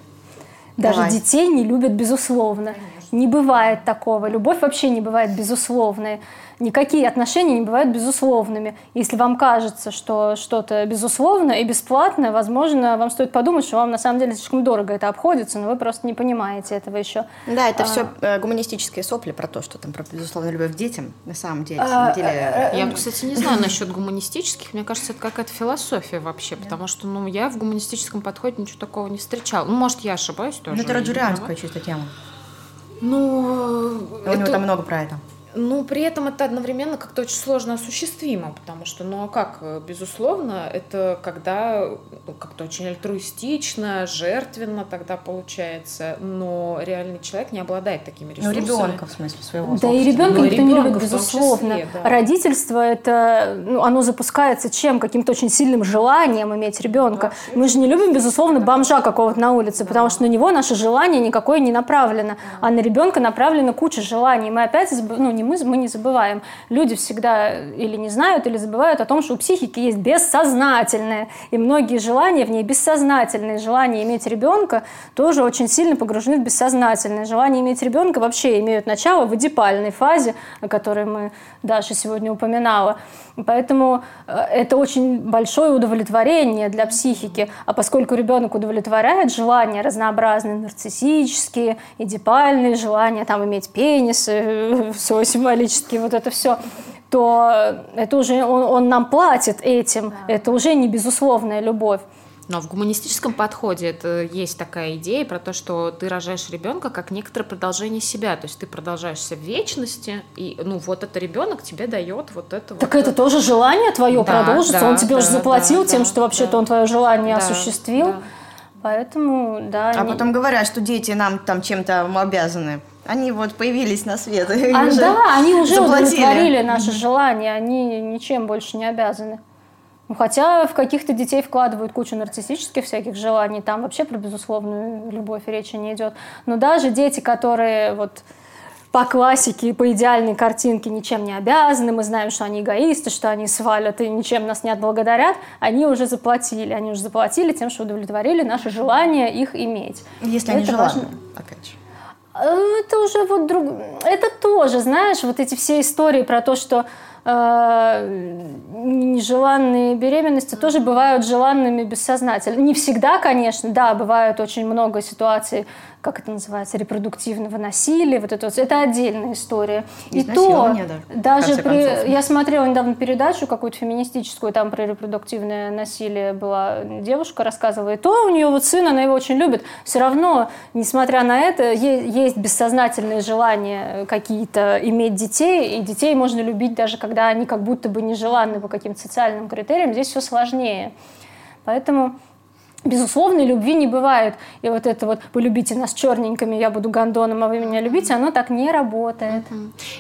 Даже Давай. детей не любят безусловно. Не бывает такого. Любовь вообще не бывает безусловной. Никакие отношения не бывают безусловными. Если вам кажется, что что-то безусловно и бесплатно, возможно, вам стоит подумать, что вам на самом деле слишком дорого это обходится, но вы просто не понимаете этого еще. Да, это А. все гуманистические сопли про то, что там про безусловную любовь к детям. На самом деле, А, самом деле. Я, кстати, не знаю насчет гуманистических. Мне кажется, это какая-то философия вообще, потому что, ну, я в гуманистическом подходе ничего такого не встречала. Ну, может, я ошибаюсь тоже. Ну, это раджурианская чисто тема. Ну, У него это- там много про это. Ну, при этом это одновременно как-то очень сложно осуществимо, потому что, ну а как, безусловно, это когда ну, как-то очень альтруистично, жертвенно тогда получается, но реальный человек не обладает такими Ну, ресурсами. ребенка, в смысле, своего. Да и собственного. ребенка Ну, никто не ребенка любит, в том безусловно. числе, да. Родительство это, ну, оно запускается чем? Каким-то очень сильным желанием иметь ребенка. Мы же не любим, безусловно, бомжа какого-то на улице, потому что на него наше желание никакое не направлено, а на ребенка направлена куча желаний. Мы опять, ну не мы, мы не забываем. Люди всегда или не знают, или забывают о том, что у психики есть бессознательное, и многие желания в ней бессознательные. Желание иметь ребенка тоже очень сильно погружены в бессознательное. Желание иметь ребенка вообще имеют начало в эдипальной фазе, о которой мы Даша сегодня упоминала. Поэтому э, это очень большое удовлетворение для психики. А поскольку ребенок удовлетворяет желания разнообразные, нарциссические, эдипальные желания, там иметь пенис, э, свой символический, вот это все, то это уже он, он нам платит этим. Это уже не безусловная любовь. Но в гуманистическом подходе это есть такая идея про то, что ты рожаешь ребенка как некоторое продолжение себя. То есть ты продолжаешься в вечности, и ну вот это ребенок тебе дает вот это Так вот. это тоже желание твое Да, продолжится. да, он тебе уже да, заплатил да, тем, да, что вообще-то да. он твое желание Да, осуществил. да. Поэтому, да. А не- потом говорят, что дети нам там чем-то обязаны. Они вот появились на свет. А, уже да, они уже заплатили. удовлетворили наши желания, они ничем больше не обязаны. Ну, хотя в каких-то детей вкладывают кучу нарциссических всяких желаний, там вообще про безусловную любовь речи не идет. Но даже дети, которые вот по классике, по идеальной картинке ничем не обязаны, мы знаем, что они эгоисты, что они свалят и ничем нас не отблагодарят, они уже заплатили. Они уже заплатили тем, что удовлетворили наше желание их иметь. Если они Это желанные, важно. опять же. Э, Это уже вот друг... Это тоже, знаешь, вот эти все истории про то, что нежеланные беременности тоже бывают желанными бессознательно. Не всегда, конечно, да, бывают очень много ситуаций, как это называется, репродуктивного насилия, вот это вот, это отдельная история. И то, даже, при, я смотрела недавно передачу какую-то феминистическую, там про репродуктивное насилие была девушка рассказывала, и то у нее вот сын, она его очень любит, все равно, несмотря на это, есть бессознательные желания какие-то иметь детей, и детей можно любить даже когда они как будто бы нежеланны по каким-то социальным критериям, здесь все сложнее. Поэтому безусловной любви не бывает. И вот это вот «вы любите нас черненькими, я буду гондоном, а вы меня любите», оно так не работает.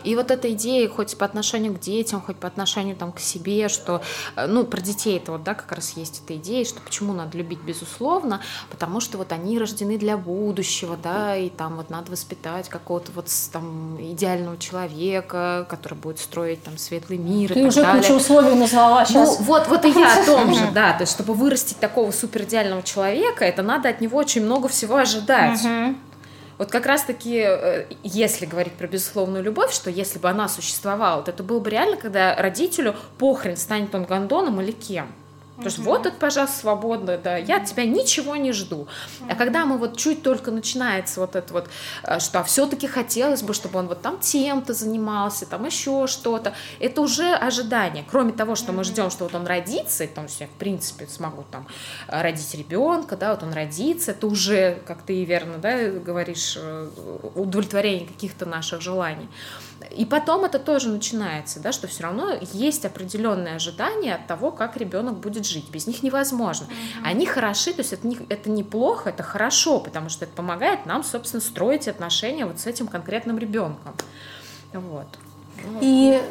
И вот эта идея, хоть по отношению к детям, хоть по отношению там, к себе, что, э, ну, про детей это вот, да, как раз есть эта идея, что почему надо любить безусловно, потому что вот они рождены для будущего, да, и там вот надо воспитать какого-то вот там идеального человека, который будет строить там светлый мир Ты и уже так кучу условий назвала сейчас. Ну, вот, вот и я о том же, да, то есть чтобы вырастить такого супер идеального человека, это надо от него очень много всего ожидать. Угу. Вот как раз-таки, э, если говорить про безусловную любовь, что если бы она существовала, то это было бы реально, когда родителю похрен, станет он гондоном или кем. То есть вот это, пожалуйста, свободно, да, я от тебя ничего не жду. А когда мы вот чуть только начинается вот это вот, э, что а все-таки хотелось бы, чтобы он вот там тем-то занимался, там еще что-то, это уже ожидание. Кроме того, что мы ждем, что вот он родится, и там все, в принципе, смогу там э, родить ребенка, да, вот он родится, это уже, как ты верно, да, говоришь, э, удовлетворение каких-то наших желаний. И потом это тоже начинается, да, что все равно есть определенные ожидания от того, как ребенок будет жить. Без них невозможно. Mm-hmm. Они хороши, то есть это, не, это неплохо, это хорошо, потому что это помогает нам, собственно, строить отношения вот с этим конкретным ребенком. Вот. И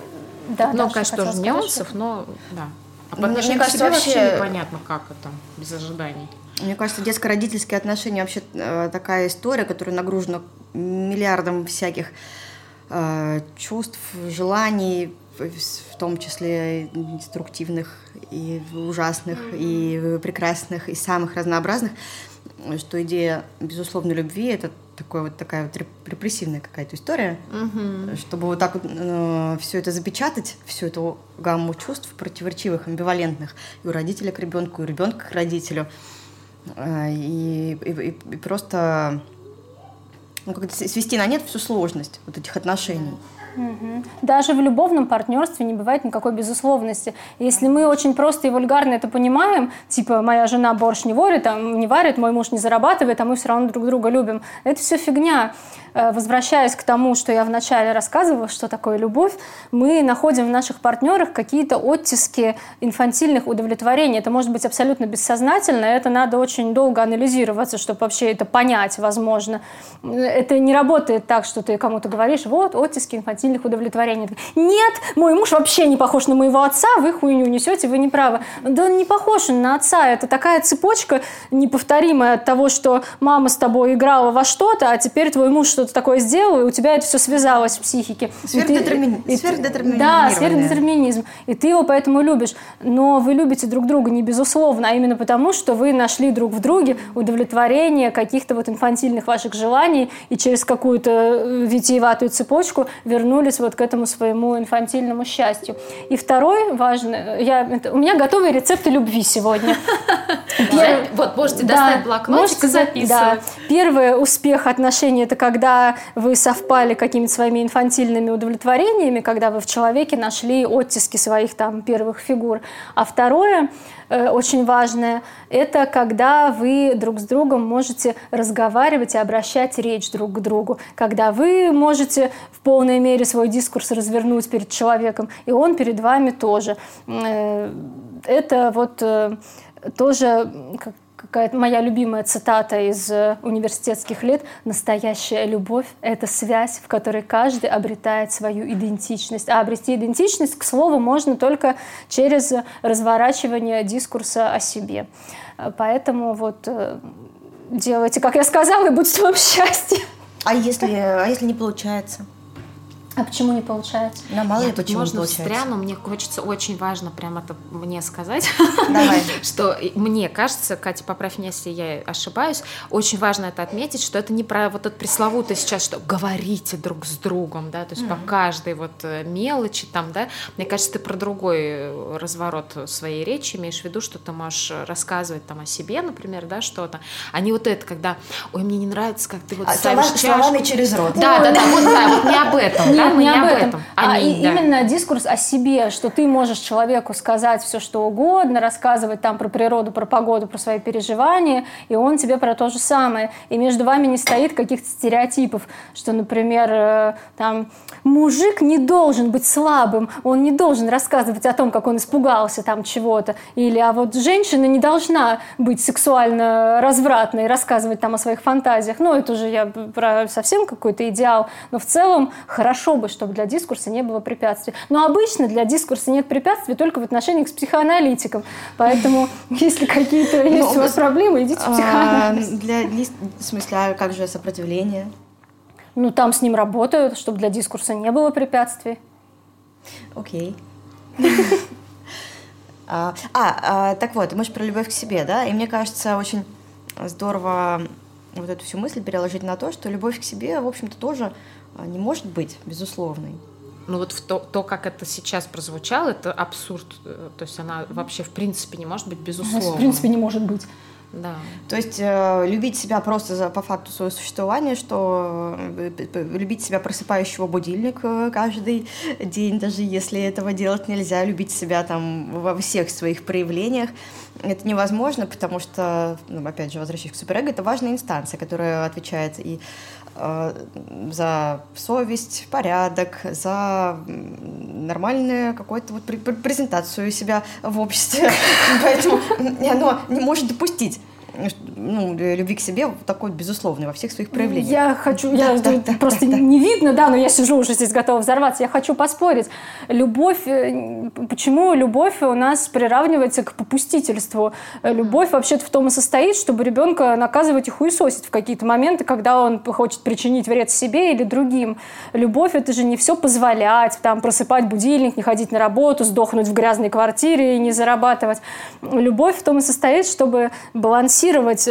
да, ну, конечно, тоже нюансов, но да. А по отношению Мне кажется, вообще... вообще непонятно, как это, без ожиданий. Мне кажется, детско-родительские отношения вообще э, такая история, которая нагружена миллиардом всяких чувств, желаний, в том числе деструктивных и ужасных, и прекрасных, и самых разнообразных, что идея безусловной любви — это такой вот такая вот репрессивная какая-то история, mm чтобы вот так вот э, все это запечатать, всю эту гамму чувств противоречивых, амбивалентных и у родителя к ребенку, и у ребенка к родителю, э, и, и, и просто ну, как свести на нет всю сложность вот этих отношений. Даже в любовном партнерстве не бывает никакой безусловности. Если мы очень просто и вульгарно это понимаем, типа моя жена борщ не варит, а не варит, мой муж не зарабатывает, а мы все равно друг друга любим, это все фигня. Э, возвращаясь к тому, что я вначале рассказывала, что такое любовь, мы находим в наших партнерах какие-то оттиски инфантильных удовлетворений. Это может быть абсолютно бессознательно, это надо очень долго анализироваться, чтобы вообще это понять, возможно. Это не работает так, что ты кому-то говоришь, вот, оттиски инфантильных удовлетворений. Нет, мой муж вообще не похож на моего отца, вы хуйню несете, вы не правы. Да он не похож на отца, это такая цепочка неповторимая от того, что мама с тобой играла во что-то, а теперь твой муж что что-то такое сделал, и у тебя это все связалось в психике. Сверхдетерминизм. Да, сверхдетерминизм. И ты его поэтому любишь. Но вы любите друг друга не безусловно, а именно потому, что вы нашли друг в друге удовлетворение каких-то вот инфантильных ваших желаний и через какую-то э, витиеватую цепочку вернулись вот к этому своему инфантильному счастью. И второй важный, я, это, у меня готовые рецепты любви сегодня. Вот, можете достать блокнотик и записывать. Первый успех отношений – это когда вы совпали какими-то своими инфантильными удовлетворениями, когда вы в человеке нашли оттиски своих там первых фигур. А второе, э, очень важное, это когда вы друг с другом можете разговаривать и обращать речь друг к другу, когда вы можете в полной мере свой дискурс развернуть перед человеком, и он перед вами тоже. Э, это вот э, тоже какая-то моя любимая цитата из э, университетских лет «Настоящая любовь — это связь, в которой каждый обретает свою идентичность». А обрести идентичность, к слову, можно только через разворачивание дискурса о себе. Э, поэтому вот э, делайте, как я сказала, и будет вам счастье. А если, а если не получается? А почему не получается? На мало ли Нет, тут почему можно получается. встря, но мне хочется очень важно прям это мне сказать. Давай. что мне кажется, Катя, поправь меня, если я ошибаюсь, очень важно это отметить, что это не про вот это пресловутое сейчас, что говорите друг с другом, да, то есть по каждой вот э, мелочи там, да, мне кажется, ты про другой э, разворот своей речи имеешь в виду, что ты можешь рассказывать там о себе, например, да, что-то, а не вот это, когда, ой, мне не нравится, как ты вот А, ставишь слова- чашку. словами через рот. Да, да, да, вот, да, вот не об этом, да, Нет, мы не об этом, а Они, и- да. именно дискурс о себе, что ты можешь человеку сказать все, что угодно, рассказывать там про природу, про погоду, про свои переживания, и он тебе про то же самое. И между вами не стоит каких-то стереотипов, что, например, э, там мужик не должен быть слабым, он не должен рассказывать о том, как он испугался там чего-то, или а вот женщина не должна быть сексуально развратной, рассказывать там о своих фантазиях. Ну, это уже я про совсем какой-то идеал, но в целом хорошо бы, чтобы для дискурса не было препятствий. Но обычно для дискурса нет препятствий только в отношении к психоаналитикам. Поэтому, если какие-то есть у вас проблемы, идите в А, психоанализ. Для, в смысле, а как же сопротивление? Ну, там с ним работают, чтобы для дискурса не было препятствий. Окей. А, а, а, так вот, мы же про любовь к себе, да? И мне кажется, очень здорово вот эту всю мысль переложить на то, что любовь к себе, в общем-то, тоже а, не может быть безусловной. Ну вот в то, то, как это сейчас прозвучало, это абсурд. Э, То есть она вообще в принципе не может быть безусловной. В принципе, не может быть. Да. То есть э, любить себя просто за, по факту своего существования, что э, любить себя просыпающего будильник э, каждый день, даже если этого делать нельзя, любить себя там во всех своих проявлениях, это невозможно, потому что, ну, опять же, возвращаясь к суперэго, это важная инстанция, которая отвечает и за совесть, порядок, за нормальную какую-то вот пр- пр- презентацию себя в обществе. Поэтому оно не может допустить ну, любви к себе такой безусловной во всех своих проявлениях. Я хочу, я да, да, просто да, да. не видно, да, но я сижу уже здесь готова взорваться. Я хочу поспорить. Любовь, э, почему любовь у нас приравнивается к попустительству? Любовь вообще-то в том и состоит, чтобы ребенка наказывать и хуесосить в какие-то моменты, когда он хочет причинить вред себе или другим. Любовь это же не все позволять, там просыпать будильник, не ходить на работу, сдохнуть в грязной квартире и не зарабатывать. Любовь в том и состоит, чтобы балансировать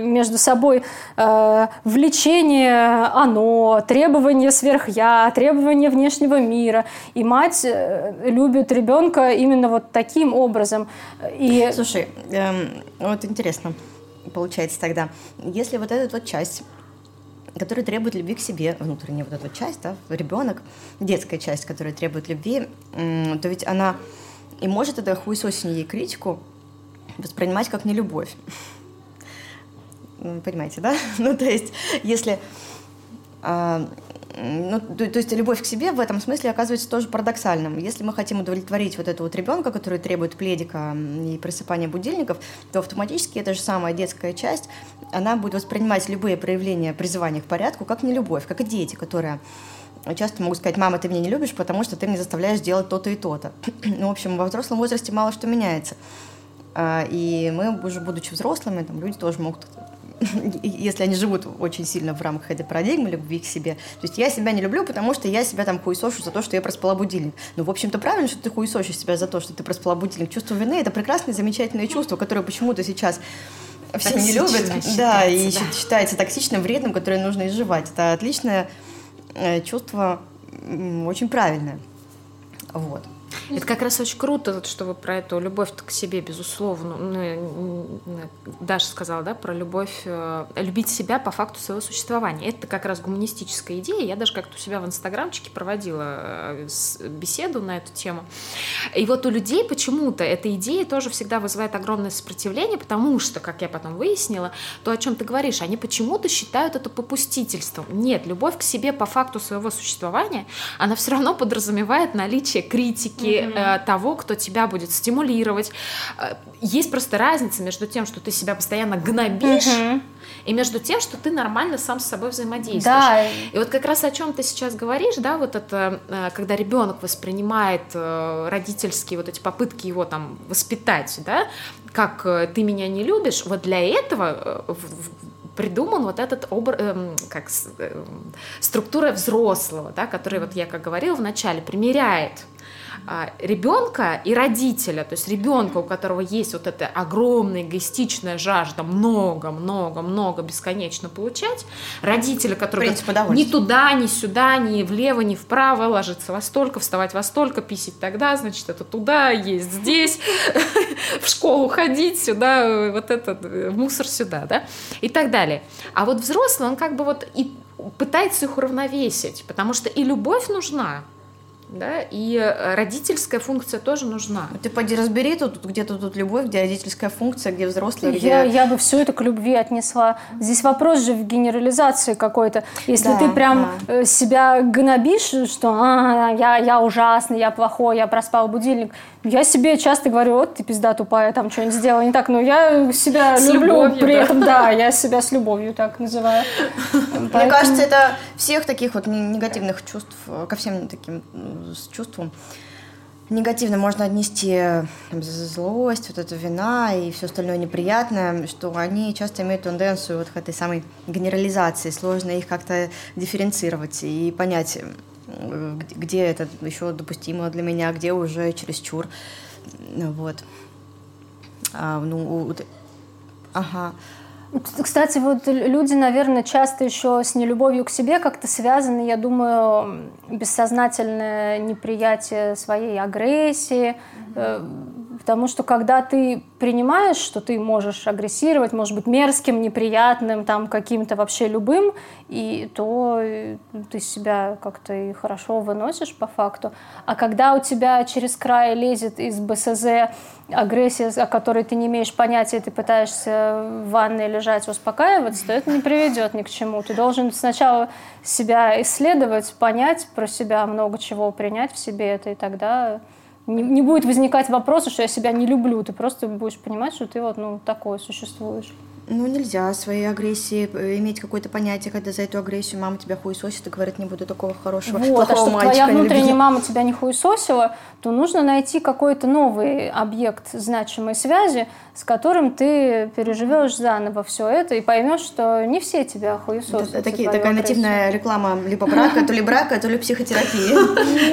между собой э, влечение оно, требования сверх-я, требования внешнего мира. И мать э, любит ребенка именно вот таким образом. И Слушай, эм, вот интересно получается тогда, если вот эта вот часть которая требует любви к себе, внутренняя вот эта часть, да, ребенок, детская часть, которая требует любви, то ведь она и может это хуесосение ей критику воспринимать как нелюбовь. Понимаете, да? Ну, то есть, если... а, ну, то, то есть любовь к себе в этом смысле оказывается тоже парадоксальным. Если мы хотим удовлетворить вот этого вот ребенка, который требует пледика и просыпания будильников, то автоматически эта же самая детская часть, она будет воспринимать любые проявления призывания к порядку как нелюбовь, как и дети, которые часто могут сказать, мама, ты меня не любишь, потому что ты меня заставляешь делать то-то и то-то. Ну, в общем, во взрослом возрасте мало что меняется. А, И мы, уже будучи взрослыми, там, люди тоже могут, если они живут очень сильно в рамках этой парадигмы любви к себе, то есть я себя не люблю, потому что я себя там хуесошу за то, что я проспала будильник. Ну, в общем-то, правильно, что ты хуесошишь себя за то, что ты проспала будильник. Чувство вины – это прекрасное, замечательное чувство, которое почему-то сейчас все не любят. Да, и считается, да. считается токсичным, вредным, которое нужно изживать. Это отличное э, чувство, очень правильное. Вот. Это как раз очень круто, что вы про эту любовь к себе, безусловно. Ну, Даша сказала, да, про любовь, э, любить себя по факту своего существования. Это как раз гуманистическая идея. Я даже как-то у себя в инстаграмчике проводила э, беседу на эту тему. И вот у людей почему-то эта идея тоже всегда вызывает огромное сопротивление, потому что, как я потом выяснила, то, о чем ты говоришь, они почему-то считают это попустительством. Нет, любовь к себе по факту своего существования, она все равно подразумевает наличие критики э, того, кто тебя будет стимулировать. Э, Есть просто разница между тем, что ты себя постоянно гнобишь, и между тем, что ты нормально сам с собой взаимодействуешь. Да. И вот как раз о чем ты сейчас говоришь, да, вот это, э, когда ребенок воспринимает э, родительские вот эти попытки его там воспитать, да, как э, ты меня не любишь, вот для этого э, придуман вот этот образ, эм, как эм, структура взрослого, да, который вот я как говорила в начале примеряет ребенка и родителя, то есть ребенка, у которого есть вот эта огромная эгоистичная жажда много-много-много бесконечно получать, родителя, который принципе, ни туда, ни сюда, ни влево, ни вправо, ложиться во столько, вставать во столько, писать тогда, значит, это туда, есть здесь, в школу ходить сюда, вот это, в мусор сюда, да, и так далее. А вот взрослый, он как бы вот и пытается их уравновесить, потому что и любовь нужна, да, и э, родительская функция тоже нужна. Ты поди разбери, тут где-то тут любовь, где родительская функция, где взрослая, где... Я, я бы все это к любви отнесла. Здесь вопрос же в генерализации какой-то. Если да, ты прям да. Э, себя гнобишь, что а, я, я ужасный, я плохой, я проспал будильник, я себе часто говорю, вот ты пизда тупая, там что-нибудь сделала не так, но я себя с люблю любовью, при этом, да, я себя с любовью так называю. Мне кажется, это всех таких вот негативных чувств, ко всем таким с чувством, негативно можно отнести там, злость, вот эту вина и все остальное неприятное, что они часто имеют тенденцию вот к этой самой генерализации, сложно их как-то дифференцировать и понять, где это еще допустимо для меня, где уже чересчур. Вот. А, ну, ага. Кстати, вот люди, наверное, часто еще с нелюбовью к себе как-то связаны, я думаю, бессознательное неприятие своей агрессии, Потому что когда ты принимаешь, что ты можешь агрессировать, может быть мерзким, неприятным, там каким-то вообще любым, и то э, ты себя как-то и хорошо выносишь по факту. А когда у тебя через край лезет из БСЗ агрессия, о которой ты не имеешь понятия, ты пытаешься в ванной лежать, успокаиваться, то это не приведет ни к чему. Ты должен сначала себя исследовать, понять про себя много чего, принять в себе это, и тогда не, не будет возникать вопроса, что я себя не люблю. Ты просто будешь понимать, что ты вот ну, такое существуешь. Ну, нельзя своей агрессии э, иметь какое-то понятие, когда за эту агрессию мама тебя хуесосит и говорит, не буду такого хорошего, вот, плохого а чтобы мальчика твоя внутренняя мама тебя не хуесосила, то нужно найти какой-то новый объект значимой связи, с которым ты переживешь заново все это и поймешь, что не все тебя хуесосят. Это, такие, такая агрессию. нативная реклама либо брака, то ли брака, то ли психотерапии.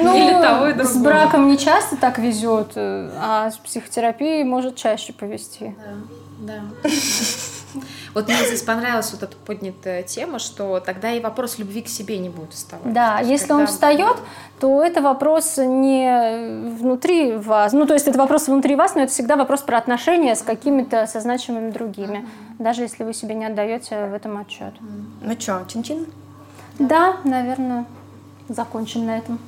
Ну, с браком не часто так везет, а с психотерапией может чаще повезти. Да, да. Вот мне здесь понравилась вот эта поднятая тема, что тогда и вопрос любви к себе не будет вставать. Да, если когда... он встает, то это вопрос не внутри вас. Ну, то есть это вопрос внутри вас, но это всегда вопрос про отношения с какими-то созначимыми другими. Mm-hmm. Даже если вы себе не отдаете в этом отчет. Mm-hmm. Ну что, чин-чин? Да, наверное, закончим на этом.